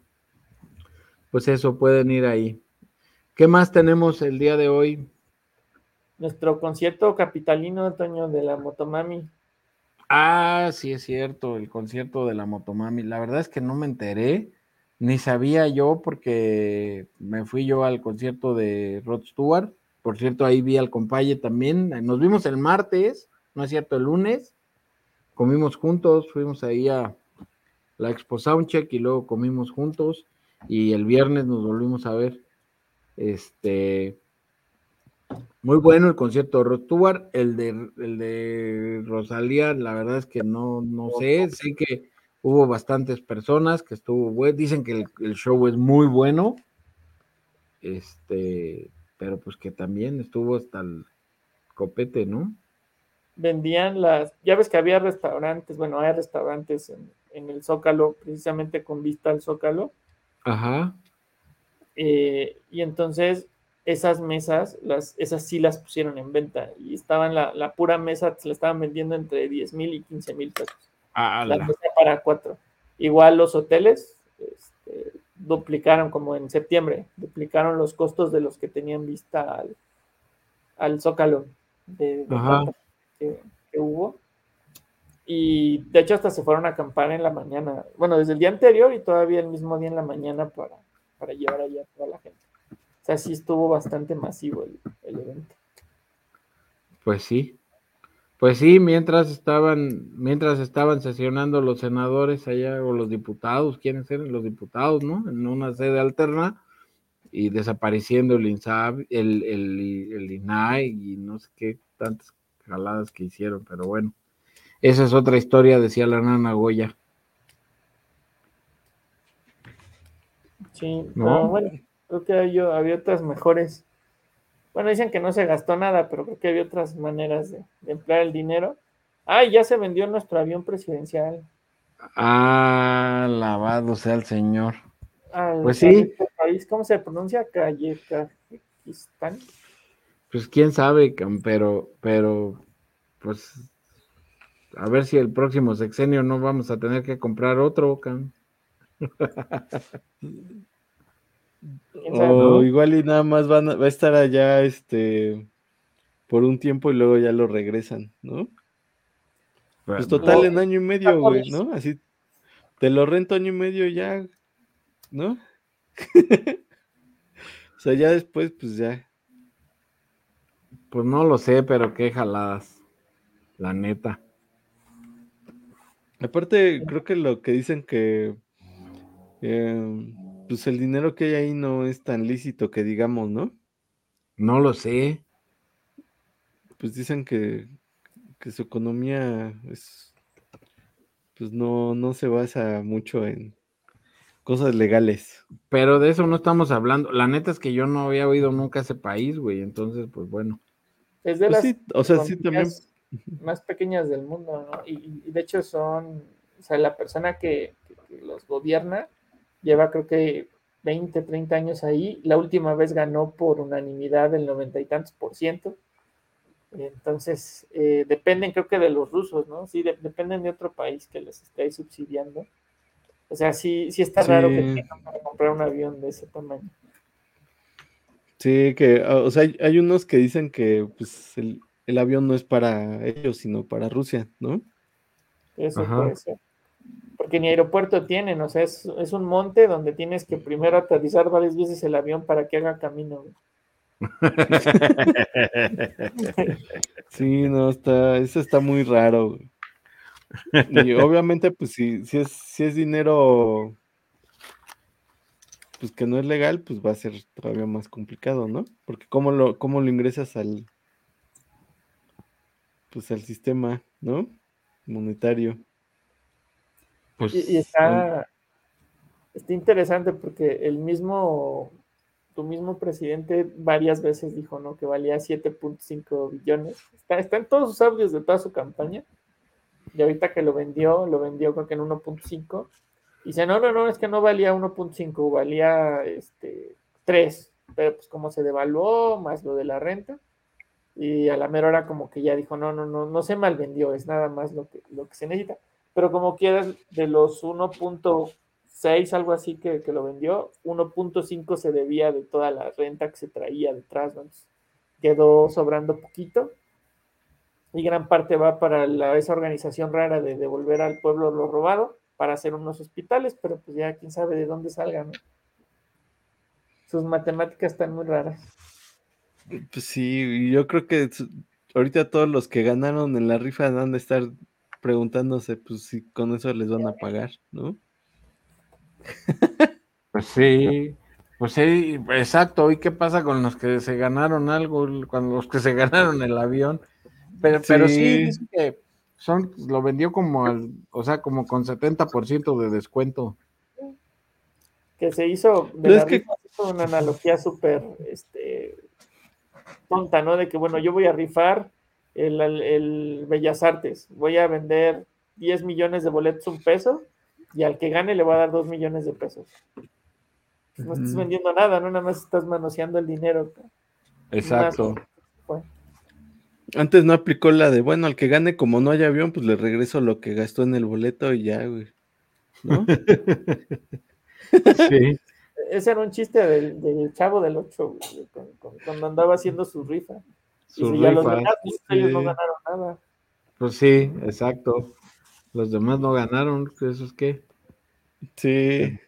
pues eso, pueden ir ahí. ¿Qué más tenemos el día de hoy? Nuestro concierto capitalino, Antonio, de la Motomami. Ah, sí es cierto, el concierto de la Motomami. La verdad es que no me enteré ni sabía yo porque me fui yo al concierto de Rod Stewart. Por cierto, ahí vi al compaye también. Nos vimos el martes, no es cierto, el lunes. Comimos juntos, fuimos ahí a la Expo Soundcheck y luego comimos juntos. Y el viernes nos volvimos a ver. Este, muy bueno el concierto de Rod Stewart, el de, el de Rosalía, la verdad es que no, no sé, sé que hubo bastantes personas que estuvo, bueno, dicen que el, show es muy bueno, este, pero pues que también estuvo hasta el copete, ¿no? Vendían las, ya ves que había restaurantes, bueno, hay restaurantes en, en el Zócalo, precisamente con vista al Zócalo. Ajá. Eh, y entonces esas mesas, las, esas sí las pusieron en venta y estaban la, la pura mesa, se la estaban vendiendo entre 10 mil y 15 mil pesos. Ah, la mesa para cuatro. Igual los hoteles este, duplicaron como en septiembre, duplicaron los costos de los que tenían vista al, zócalo de, que, hubo. Y de hecho hasta se fueron a acampar en la mañana, bueno, desde el día anterior y todavía el mismo día en la mañana para, para llevar allá a toda la gente. O sea, sí estuvo bastante masivo el, evento. Pues sí. Pues sí, mientras estaban, mientras estaban sesionando los senadores allá, o los diputados, ¿quiénes eran los diputados, no? En una sede alterna, y desapareciendo el INSAB, el, el, el INAI, y no sé qué tantas jaladas que hicieron, pero bueno. Esa es otra historia, decía la nana Goya. Sí, no, bueno, creo que había, otras mejores. Bueno, dicen que no se gastó nada, pero creo que había otras maneras de, emplear el dinero. Ah, ya se vendió nuestro avión presidencial. Ah, lavado sea el señor. pues sí. ¿Cómo se pronuncia? Kazajistán. Pues quién sabe, pero, pero, pues, a ver si el próximo sexenio no vamos a tener que comprar otro, Cam. o igual y nada más van va a estar allá este por un tiempo y luego ya lo regresan, ¿no? Pues total en año y medio, güey, ¿no? Así te lo rento año y medio ya, ¿no? o sea, ya después, pues ya. Pues no lo sé, pero qué jaladas. La neta. Aparte, creo que lo que dicen que Em, pues el dinero que hay ahí no es tan lícito que digamos, ¿no? No lo sé. Pues dicen que, que su economía es, pues no, no se basa mucho en cosas legales. Pero de eso no estamos hablando. La neta es que yo no había oído nunca ese país, güey. Entonces, pues bueno. Es de pues las o sea, sí, también... más pequeñas del mundo, ¿no? Y, de hecho son, o sea, la persona que los gobierna lleva creo que 20, 30 años ahí. La última vez ganó por unanimidad del noventa y tantos por ciento. Entonces, eh, dependen creo que de los rusos, ¿no? Sí, dependen de otro país que les esté subsidiando. O sea, sí, sí está raro que tengan para comprar un avión de ese tamaño. Sí, que, o sea, hay, unos que dicen que pues, el, el, avión no es para ellos, sino para Rusia, ¿no? Eso puede ser porque ni aeropuerto tienen, o sea, es, un monte donde tienes que primero aterrizar varias veces el avión para que haga camino. sí, no, está, eso está muy raro. Y obviamente, pues si, si, es, si es dinero pues que no es legal, pues va a ser todavía más complicado, ¿no? Porque cómo lo, cómo lo ingresas al pues al sistema, ¿no? Monetario. Pues, y, está, está interesante porque el mismo, tu mismo presidente varias veces dijo, ¿no? Que valía 7.5 billones. Está, está en todos sus audios de toda su campaña. Y ahorita que lo vendió, lo vendió creo que en 1.5. Y dice, no, no, no, es que no valía 1.5, valía este 3. Pero pues como se devaluó, más lo de la renta. Y a la mera hora como que ya dijo, no, no, no, no se mal vendió, es nada más lo que, lo que se necesita pero como quieras, de los 1.6, algo así que, lo vendió, 1.5 se debía de toda la renta que se traía detrás, quedó sobrando poquito. Y gran parte va para esa organización rara de devolver al pueblo lo robado para hacer unos hospitales, pero pues ya quién sabe de dónde salgan. Sus matemáticas están muy raras. Pues sí, yo creo que ahorita todos los que ganaron en la rifa van a estar preguntándose pues si con eso les van a pagar, ¿no? Pues sí. Pues sí, exacto. ¿Y qué pasa con los que se ganaron algo, cuando los que se ganaron el avión? Pero sí, pero sí que son, lo vendió como al, o sea, como con 70% de descuento. Que se hizo, de es que... una analogía súper este, tonta, ¿no? De que, bueno, yo voy a rifar el, el Bellas Artes, voy a vender 10 millones de boletos un peso y al que gane le voy a dar 2 millones de pesos. No estás vendiendo nada, no nada más estás manoseando el dinero. Exacto. Antes no aplicó la de, bueno, al que gane, como no haya avión, pues le regreso lo que gastó en el boleto y ya, güey. ¿No? sí. Ese era un chiste del, chavo del 8, cuando andaba haciendo su rifa. Su y los demás, ellos no ganaron nada. Pues sí, exacto. Los demás no ganaron, ¿eso es qué? Sí.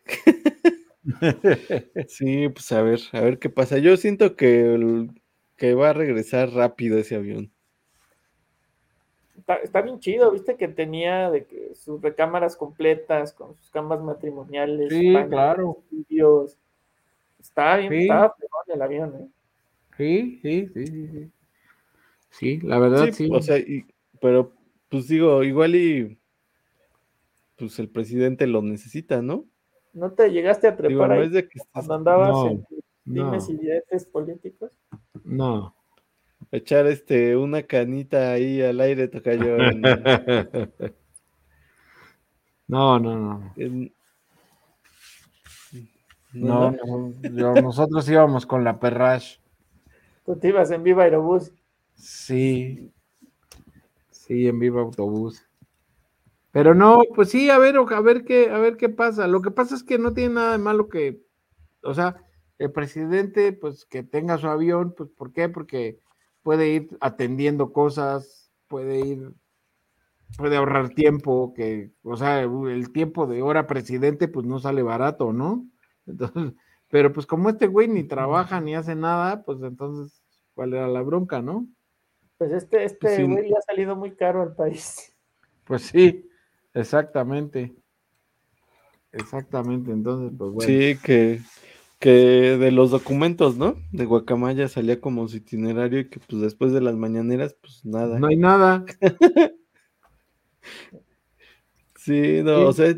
sí, pues a ver, a ver qué pasa. Yo siento que, que va a regresar rápido ese avión. Está, bien chido, viste que tenía de que sus recámaras completas con sus camas matrimoniales. Sí, claro. Está bien, sí. estaba el avión, ¿eh? Sí, sí, sí, sí. Sí, la verdad sí. O sea, pero pues digo, igual y pues el presidente lo necesita, ¿no? ¿No te llegaste a preparar no de que cuando andabas en dimes y diretes políticos? No. Echar este una canita ahí al aire toca yo. No, no, no. No, no, nosotros íbamos con la Perrash. Tú te ibas en Viva Aerobús. Sí. Sí, en Viva Autobús. Pero no, pues sí, a ver, a ver qué, a ver qué pasa. Lo que pasa es que no tiene nada de malo que, o sea, el presidente, pues que tenga su avión, pues ¿por qué? Porque puede ir atendiendo cosas, puede ir, puede ahorrar tiempo, que, o sea, el tiempo de hora presidente, pues no sale barato, ¿no? Entonces, pero pues como este güey ni trabaja ni hace nada, pues entonces, ¿cuál era la bronca, no? Pues este, este güey le ha salido muy caro al país. Pues sí, Exactamente. Exactamente, entonces, pues bueno. Sí, que, que de los documentos, ¿no? De Guacamaya salía como su itinerario y que pues después de las mañaneras, pues nada. No hay nada. sí, no, o sea,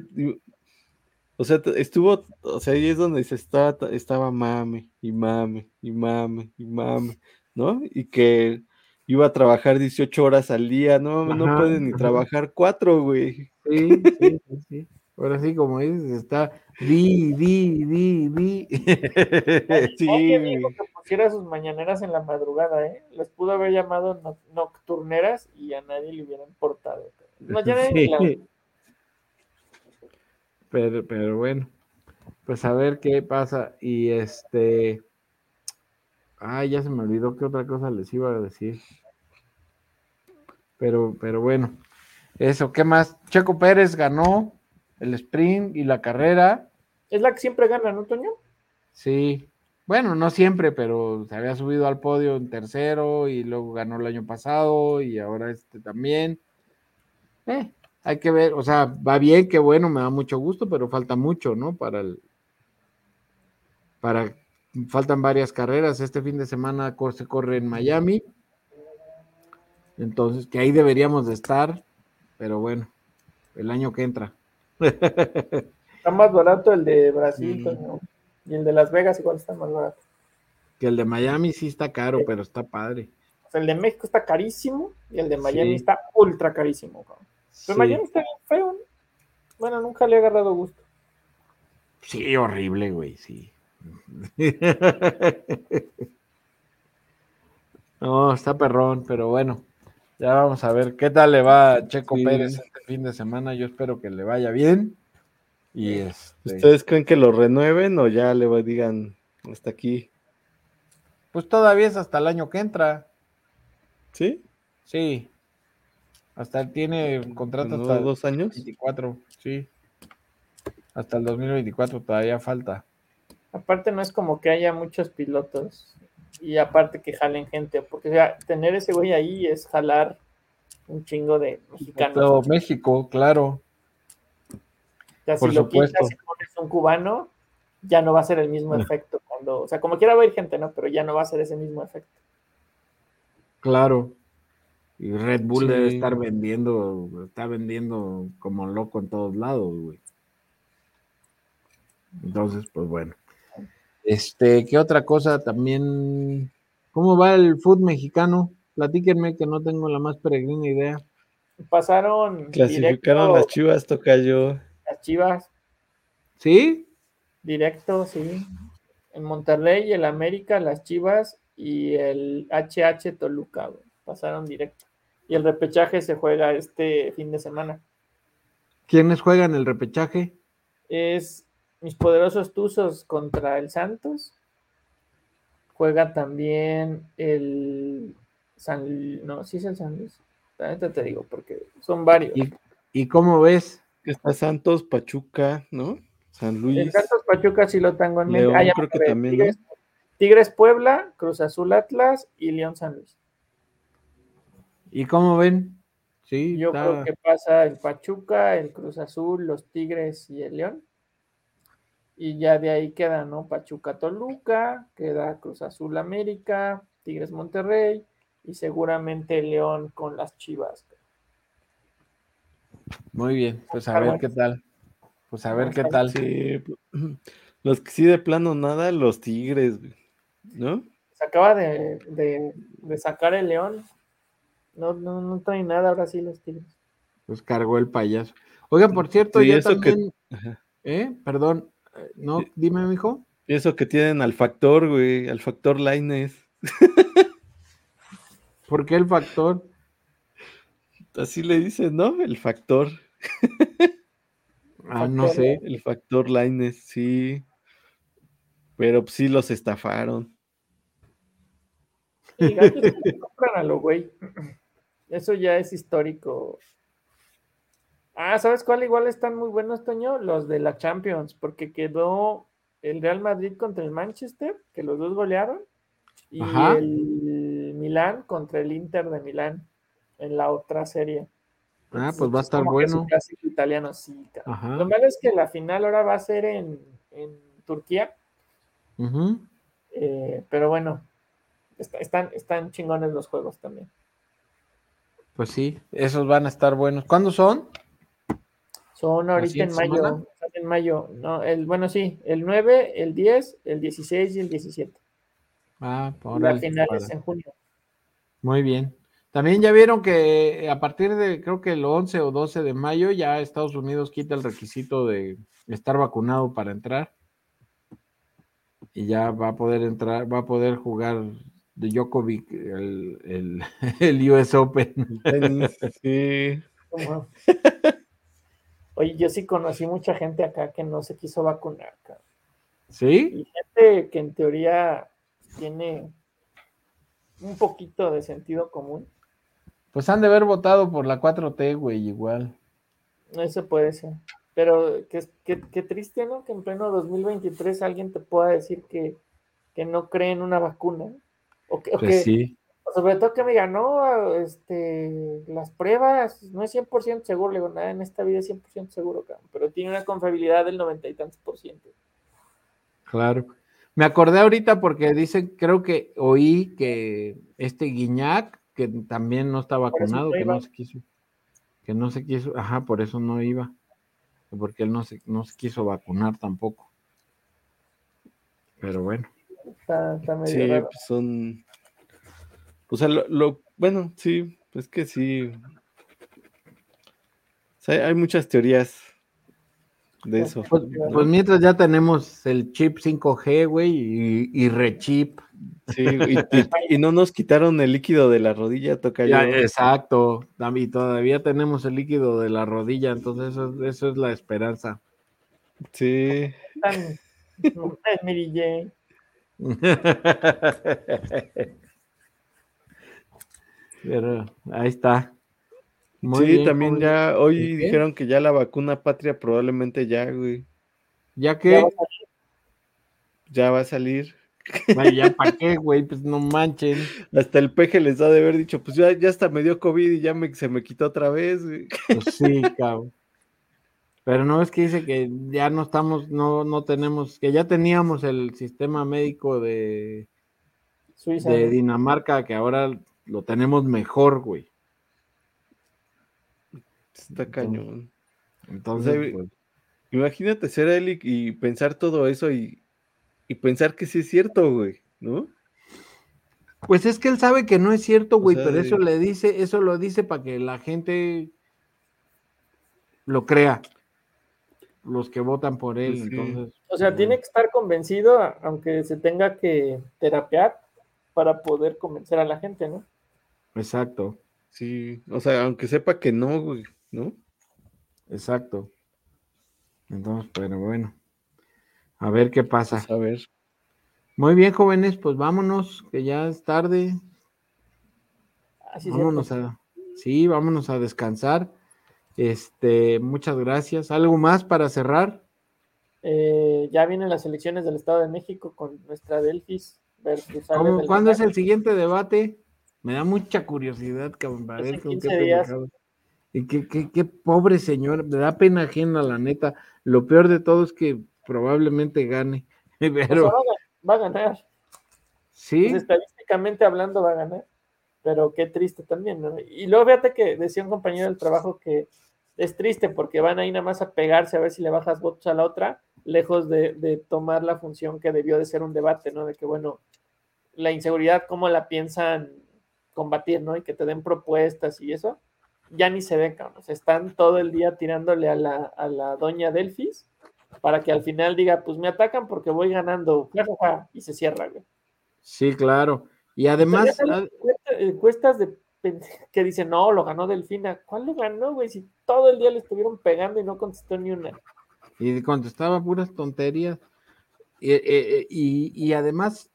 o sea, estuvo, o sea, ahí es donde se estaba, estaba mame, y mame, y mame, y mame, ¿no? Y que iba a trabajar 18 horas al día, no, no puede ni trabajar cuatro, güey. Sí, sí, sí, Ahora sí, como dices, está di, di, di, di. sí. dijo que pusiera sus mañaneras en la madrugada, ¿eh? Les pudo haber llamado nocturneras y a nadie le hubiera importado. No, ya sí. pero, pero bueno, pues a ver qué pasa. Y este. Ay, ya se me olvidó qué otra cosa les iba a decir. Pero, pero bueno, eso, ¿qué más? Checo Pérez ganó el sprint y la carrera. Es la que siempre gana, ¿no, Toño? Sí. Bueno, no siempre, pero se había subido al podio en tercero y luego ganó el año pasado y ahora este también. Eh, hay que ver, o sea, va bien, qué bueno, me da mucho gusto, pero falta mucho, ¿no? Para el. Para. Faltan varias carreras. Este fin de semana se corre en Miami. Entonces, que ahí deberíamos de estar pero bueno, el año que entra. Está más barato el de Brasil, Y el de Las Vegas igual está más barato. Que el de Miami sí está caro, pero está padre. O sea, el de México está carísimo y el de Miami está ultra carísimo. Pero Miami está bien feo. Bueno, nunca le he agarrado gusto. Sí, horrible, güey, sí. no, está perrón, pero bueno. Ya vamos a ver qué tal le va a Checo Pérez este fin de semana. Yo espero que le vaya bien. Y este... ¿Ustedes creen que lo renueven o ya le digan hasta aquí? Pues todavía es hasta el año que entra. ¿Sí? Sí. Hasta tiene contrato hasta dos años. 24, sí. Hasta el 2024 todavía falta. Aparte no es como que haya muchos pilotos y aparte que jalen gente, porque sea, tener ese güey ahí es jalar un chingo de mexicanos. Todo México, claro. Ya si lo quitas y pones un cubano, ya no va a ser el mismo efecto cuando, o sea, como quiera va a ir gente, ¿no? Pero ya no va a ser ese mismo efecto. Claro. Y Red Bull debe estar vendiendo, está vendiendo como loco en todos lados, güey. Entonces, pues bueno. Este, ¿qué otra cosa también? ¿Cómo va el fútbol mexicano? Platíquenme que no tengo la más peregrina idea. Pasaron. Clasificaron las chivas, toca yo. Las chivas. ¿Sí? Directo, sí. En Monterrey, el América, las chivas y el HH Toluca, pasaron directo. Y el repechaje se juega este fin de semana. ¿Quiénes juegan el repechaje? Es mis poderosos Tuzos contra el Santos. Juega también el San No, sí es el San Luis. te digo, porque son varios. ¿Y, cómo ves? Está Santos, Pachuca, ¿no? San Luis. El Santos, Pachuca sí lo tengo en mente. Ah, creo que también. Tigres Puebla, Cruz Azul Atlas y León San Luis. ¿Y cómo ven? Sí, yo creo que pasa el Pachuca, el Cruz Azul, los Tigres y el León. Y ya de ahí queda, ¿no? Pachuca Toluca, queda Cruz Azul América, Tigres Monterrey y seguramente León con las Chivas. Muy bien, pues a ver qué tal. Pues a ver qué tal. Sí, los que sí de plano nada, los Tigres, ¿no? Se acaba de, sacar el León. No, no, no trae nada ahora sí los Tigres. Pues cargó el payaso. Oiga, por cierto, ya también. ¿Eh? Perdón. No, dime, mijo. Eso que tienen al factor, güey, al factor Lines. ¿Por qué el factor? Así le dicen, ¿no? El factor. ah, no sé. El factor Lines, sí. Pero pues, sí los estafaron. Eso ya es histórico. Ah, ¿sabes cuál igual están muy buenos, Toño? Los de la Champions, porque quedó el Real Madrid contra el Manchester, que los dos golearon, y el Milán contra el Inter de Milán en la otra serie. ah, pues va a estar bueno. italiano, sí. Lo malo es que la final ahora va a ser en, en Turquía eh, pero bueno, están, están chingones los juegos también. Pues sí, esos van a estar buenos. ¿Cuándo son? Son ahorita en mayo. En mayo, no, el, bueno, sí, el 9, el 10, el 16 y el 17. Ah, por La final es en junio. Muy bien. También ya vieron que a partir de, creo que el 11 o 12 de mayo, ya Estados Unidos quita el requisito de estar vacunado para entrar y ya va a poder entrar, va a poder jugar de Djokovic el, el, US Open. Sí. Oye, yo sí conocí mucha gente acá que no se quiso vacunar. ¿Sí? Y gente que en teoría tiene un poquito de sentido común. Pues han de haber votado por la 4T, güey, igual. Eso puede ser. Pero qué, triste, ¿no? Que en pleno 2023 alguien te pueda decir que, no cree en una vacuna. O que, pues sí. Sobre todo que me diga, no, este, las pruebas no es 100% seguro. Le digo, nada en esta vida es 100% seguro, pero tiene una confiabilidad del 90 y tantos por ciento. Claro. Me acordé ahorita porque dicen, creo que oí que este Guiñac, que también no está vacunado, que no se quiso, que no se quiso, ajá, por eso no iba porque él no se, no se quiso vacunar tampoco. Pero bueno. sí, pues son. O sea, lo, bueno, sí, es que sí. hay muchas teorías de eso. Pues, pues, mientras ya tenemos el chip 5G, güey, y, y rechip. Sí, y, no nos quitaron el líquido de la rodilla, toca ya, Exacto, y todavía tenemos el líquido de la rodilla, entonces eso, eso es la esperanza. Sí. Pero ahí está. sí, también ya, hoy dijeron que ya la vacuna patria probablemente ya, güey. ¿Ya que Ya va a salir. Vaya, ¿para qué, güey? Pues no manchen. Hasta el peje les da de haber dicho, pues ya, ya hasta me dio COVID y ya me, se me quitó otra vez, güey. Pues sí, cabrón. Pero no es que dice que ya no estamos, no, no tenemos, que ya teníamos el sistema médico de, de Dinamarca, que ahora lo tenemos mejor, güey. Está cañón. Entonces, pues, imagínate ser él y, pensar todo eso y, pensar que sí es cierto, güey, ¿no? Pues es que él sabe que no es cierto, güey, pero eso le dice, eso lo dice para que la gente lo crea. Los que votan por él, pues entonces. O sea, tiene que estar convencido, aunque se tenga que terapiar para poder convencer a la gente, ¿no? Exacto. Sí, o sea, aunque sepa que no, güey, ¿no? Exacto. Entonces, pero bueno, a ver qué pasa. Pues, a ver. Muy bien, jóvenes, pues vámonos, que ya es tarde. Así ah, vámonos a, sí, vámonos a descansar. Este, muchas gracias. ¿Algo más para cerrar? Eh, ya vienen las elecciones del Estado de México con nuestra Delfis versus ¿Cuándo es el siguiente debate? Me da mucha curiosidad, cabrón. Y qué, qué, pobre señor, me da pena ajena, la neta. Lo peor de todo es que probablemente gane. Pero... va, a ganar. Sí. Pues, estadísticamente hablando, va a ganar. Pero qué triste también, ¿no? Y luego fíjate que decía un compañero del trabajo que es triste porque van ahí nada más a pegarse a ver si le bajas votos a la otra, lejos de, de tomar la función que debió de ser un debate, ¿no? De que, bueno, la inseguridad, cómo la piensan combatir, ¿no? Y que te den propuestas y eso ya ni se ve, cabrón. están todo el día tirándole a la, a la doña Delfis para que al final diga, pues me atacan porque voy ganando, y se cierra, güey. Sí, claro. Y además. Encuestas de que dicen, no, lo ganó Delfina. ¿Cuál lo ganó, güey? Si todo el día le estuvieron pegando y no contestó ni una. Y contestaba puras tonterías. Y, eh, eh, y, además,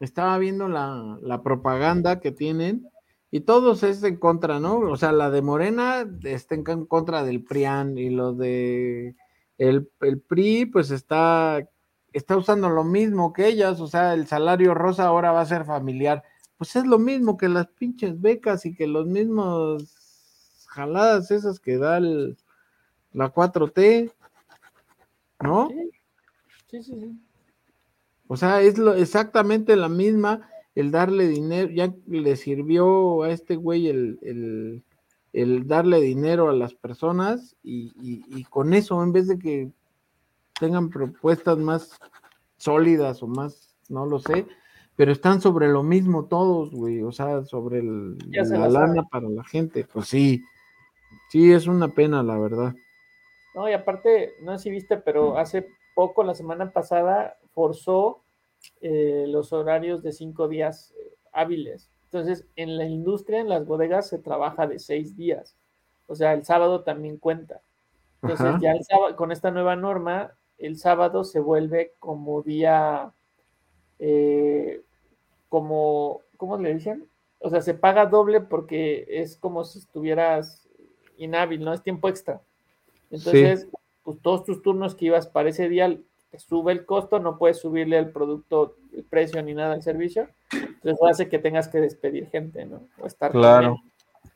estaba viendo la, la propaganda que tienen y todos es en contra, ¿no? O sea, la de Morena está en contra del PRIAN y lo de el, PRI, pues está, está usando lo mismo que ellas, o sea, el salario rosa ahora va a ser familiar. Pues es lo mismo que las pinches becas y que los mismos jaladas esas que da la 4T, ¿no? Sí, sí, sí. O sea, es lo, exactamente la misma el darle dinero, ya le sirvió a este güey el, darle dinero a las personas y, con eso, en vez de que tengan propuestas más sólidas o más, no lo sé, pero están sobre lo mismo todos, güey, o sea, sobre el, la lana para la gente, pues sí, sí, es una pena, la verdad. No, y aparte, no sé si viste, pero hace poco, la semana pasada, forzó eh, los horarios de cinco días eh, hábiles. Entonces, en la industria, en las bodegas, se trabaja de seis días. O sea, el sábado también cuenta. Entonces, ya el sábado, con esta nueva norma, el sábado se vuelve como día, eh, como, ¿cómo le dicen? O sea, se paga doble porque es como si estuvieras inhábil, ¿no? Es tiempo extra. Entonces, pues todos tus turnos que ibas para ese día sube el costo, no puedes subirle el producto, el precio ni nada al servicio, entonces hace que tengas que despedir gente, ¿no? O estar claro.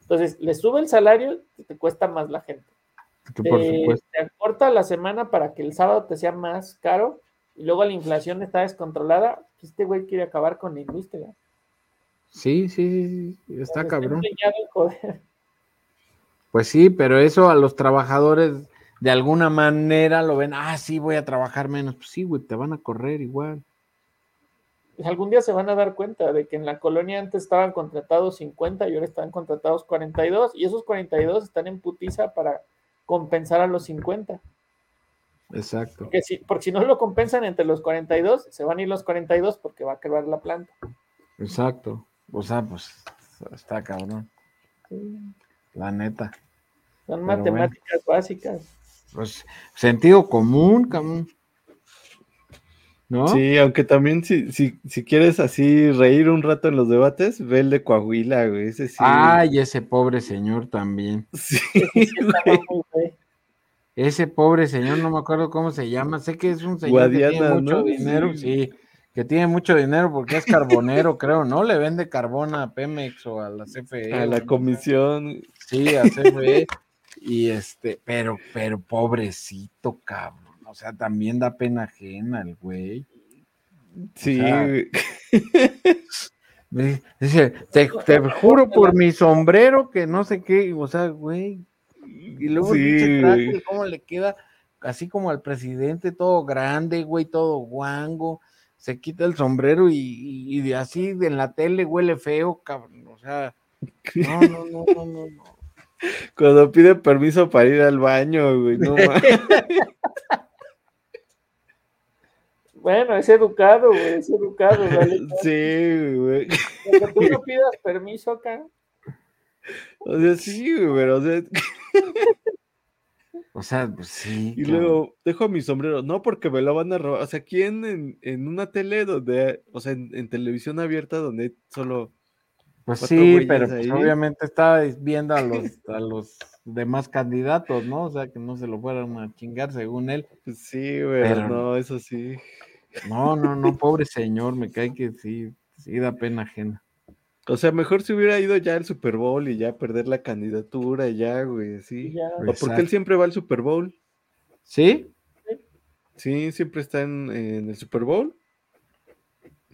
Entonces, le sube el salario, te cuesta más la gente. te, acorta la semana para que el sábado te sea más caro y luego la inflación está descontrolada, este güey quiere acabar con la industria. Sí, sí, sí, está cabrón. Pues sí, pero eso a los trabajadores de alguna manera lo ven, ah, sí, voy a trabajar menos. Pues sí, güey, te van a correr igual. Algún día se van a dar cuenta de que en la colonia antes estaban contratados 50 y ahora están contratados 42 y esos 42 están en putiza para compensar a los 50. Exacto. Porque si, porque si no lo compensan entre los 42, se van a ir los 42 porque va a quebrar la planta. Exacto. O sea, pues está cabrón. La neta. Son matemáticas básicas. Pues sentido común, cabrón. ¿No? Sí, aunque también si, si, si, quieres así reír un rato en los debates, ve el de Coahuila, güey. Ese sí. Ay, ese pobre señor también. Sí, ese pobre señor, no me acuerdo cómo se llama. Sé que es un señor que tiene mucho dinero, sí. que tiene mucho dinero porque es carbonero, creo, ¿no? Le vende carbón a Pemex o a la CFE. A la comisión. Sí, a CFE. Y este, pero, pero pobrecito, cabrón. O sea, también da pena ajena el güey. Sí. dice, te, juro por mi sombrero que no sé qué, o sea, güey. Y luego sí, cómo le queda así como al presidente, todo grande, güey, todo guango. Se quita el sombrero y, y, así en la tele huele feo, cabrón. O sea, no, no, no, no, no. Cuando pide permiso para ir al baño, güey, no Bueno, es educado, güey, es educado, ¿vale? Sí, güey. Cuando tú no pidas permiso acá. O sea, sí, güey, pero o sea. O sea, pues sí. Y luego dejo mi sombrero, no porque me lo van a robar. O sea, aquí en, en una tele donde, o sea, en, televisión abierta donde solo. Pues sí, pero pues, obviamente estaba viendo a los, a los demás candidatos, ¿no? O sea, que no se lo fueran a chingar según él. Pues sí, güey, pero no, eso sí. No, no, no, pobre señor, me cae que sí, sí da pena ajena. O sea, mejor si hubiera ido ya al Super Bowl y ya perder la candidatura y ya, güey, sí. O porque él siempre va al Super Bowl. ¿Sí? Sí, siempre está en, el Super Bowl.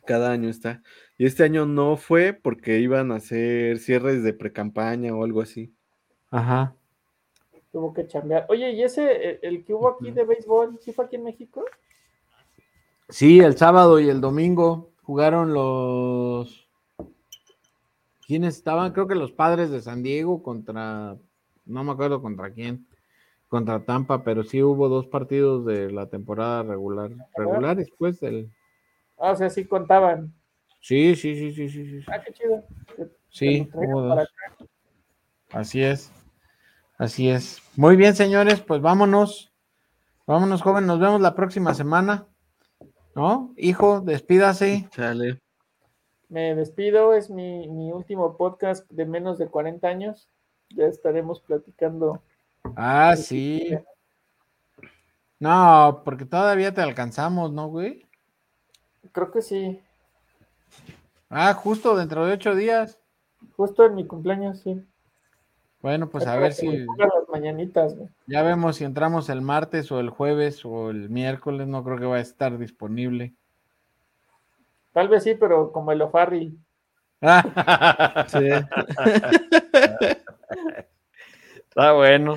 Cada año está. Y este año no fue porque iban a hacer cierres de precampaña o algo así. Ajá. Tuvo que chambear. Oye, ¿y ese, el que hubo aquí de béisbol, sí fue aquí en México? Sí, el sábado y el domingo jugaron los. ¿Quiénes estaban? Creo que los padres de San Diego contra. No me acuerdo contra quién. Contra Tampa, pero sí hubo dos partidos de la temporada regular. Regulares, pues, del. Ah, o sea, sí contaban. Sí, sí, sí, sí, sí. Ah, qué chido. Sí, Así es. Así es. Muy bien, señores, pues vámonos. Vámonos, joven. Nos vemos la próxima semana. ¿No? Hijo, despídase. Chale. Me despido, es mi, último podcast de menos de 40 años. Ya estaremos platicando. Ah, sí. No, porque todavía te alcanzamos, ¿no, güey? Creo que sí. Ah, justo dentro de ocho días. Justo en mi cumpleaños, sí. Bueno, pues a ver si. Las mañanitas, Ya vemos si entramos el martes o el jueves o el miércoles. No creo que va a estar disponible. Tal vez sí, pero como el O'Farrill. sí. Está bueno.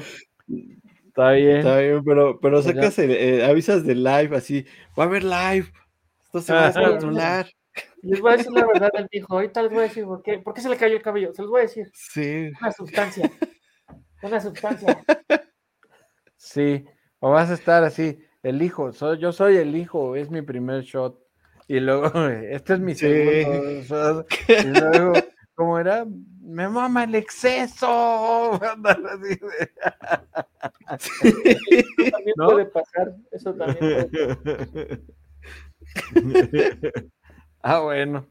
Está bien. Está bien, pero, pero pues sacas, eh, avisas de live así. Va a haber live. Esto se va a controlar. Les voy a decir la verdad al hijo. Ahorita les voy a decir por qué. ¿Por qué se le cayó el cabello? Se los voy a decir. Sí. Una sustancia. Una sustancia. Sí. O vas a estar así. El hijo. Soy, yo soy el hijo. Es mi primer shot. Y luego, este es mi segundo shot. Y luego, ¿cómo era? Me mama el exceso. Eso también puede pasar. Eso también puede pasar. Ah, bueno.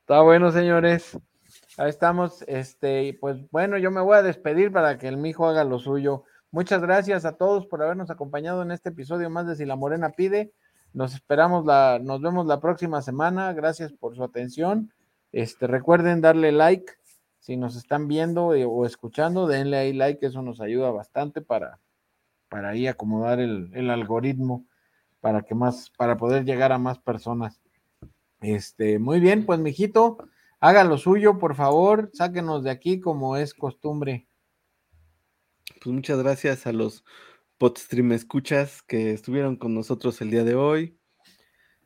Está bueno, señores. Ahí estamos. Este, pues bueno, yo me voy a despedir para que el mijo haga lo suyo. Muchas gracias a todos por habernos acompañado en este episodio más de Si la Morena pide. Nos esperamos la, nos vemos la próxima semana. Gracias por su atención. Este, recuerden darle like si nos están viendo eh, o escuchando, denle ahí like, eso nos ayuda bastante para, para ahí acomodar el, el algoritmo para que más, para poder llegar a más personas. Este, muy bien, pues mijito, haga lo suyo, por favor, sáquenos de aquí como es costumbre. Pues muchas gracias a los podstream escuchas que estuvieron con nosotros el día de hoy.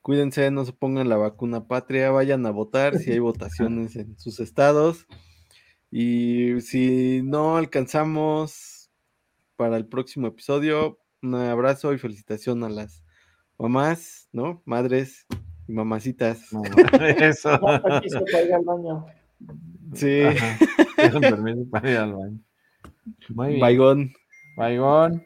Cuídense, no se pongan la vacuna patria, vayan a votar si hay votaciones en sus estados. Y si no alcanzamos para el próximo episodio, un abrazo y felicitación a las mamás, ¿no? Madres Mamacitas. No, eso. Sí. permiso para ir al baño. Muy bien. Baigón. Baigón.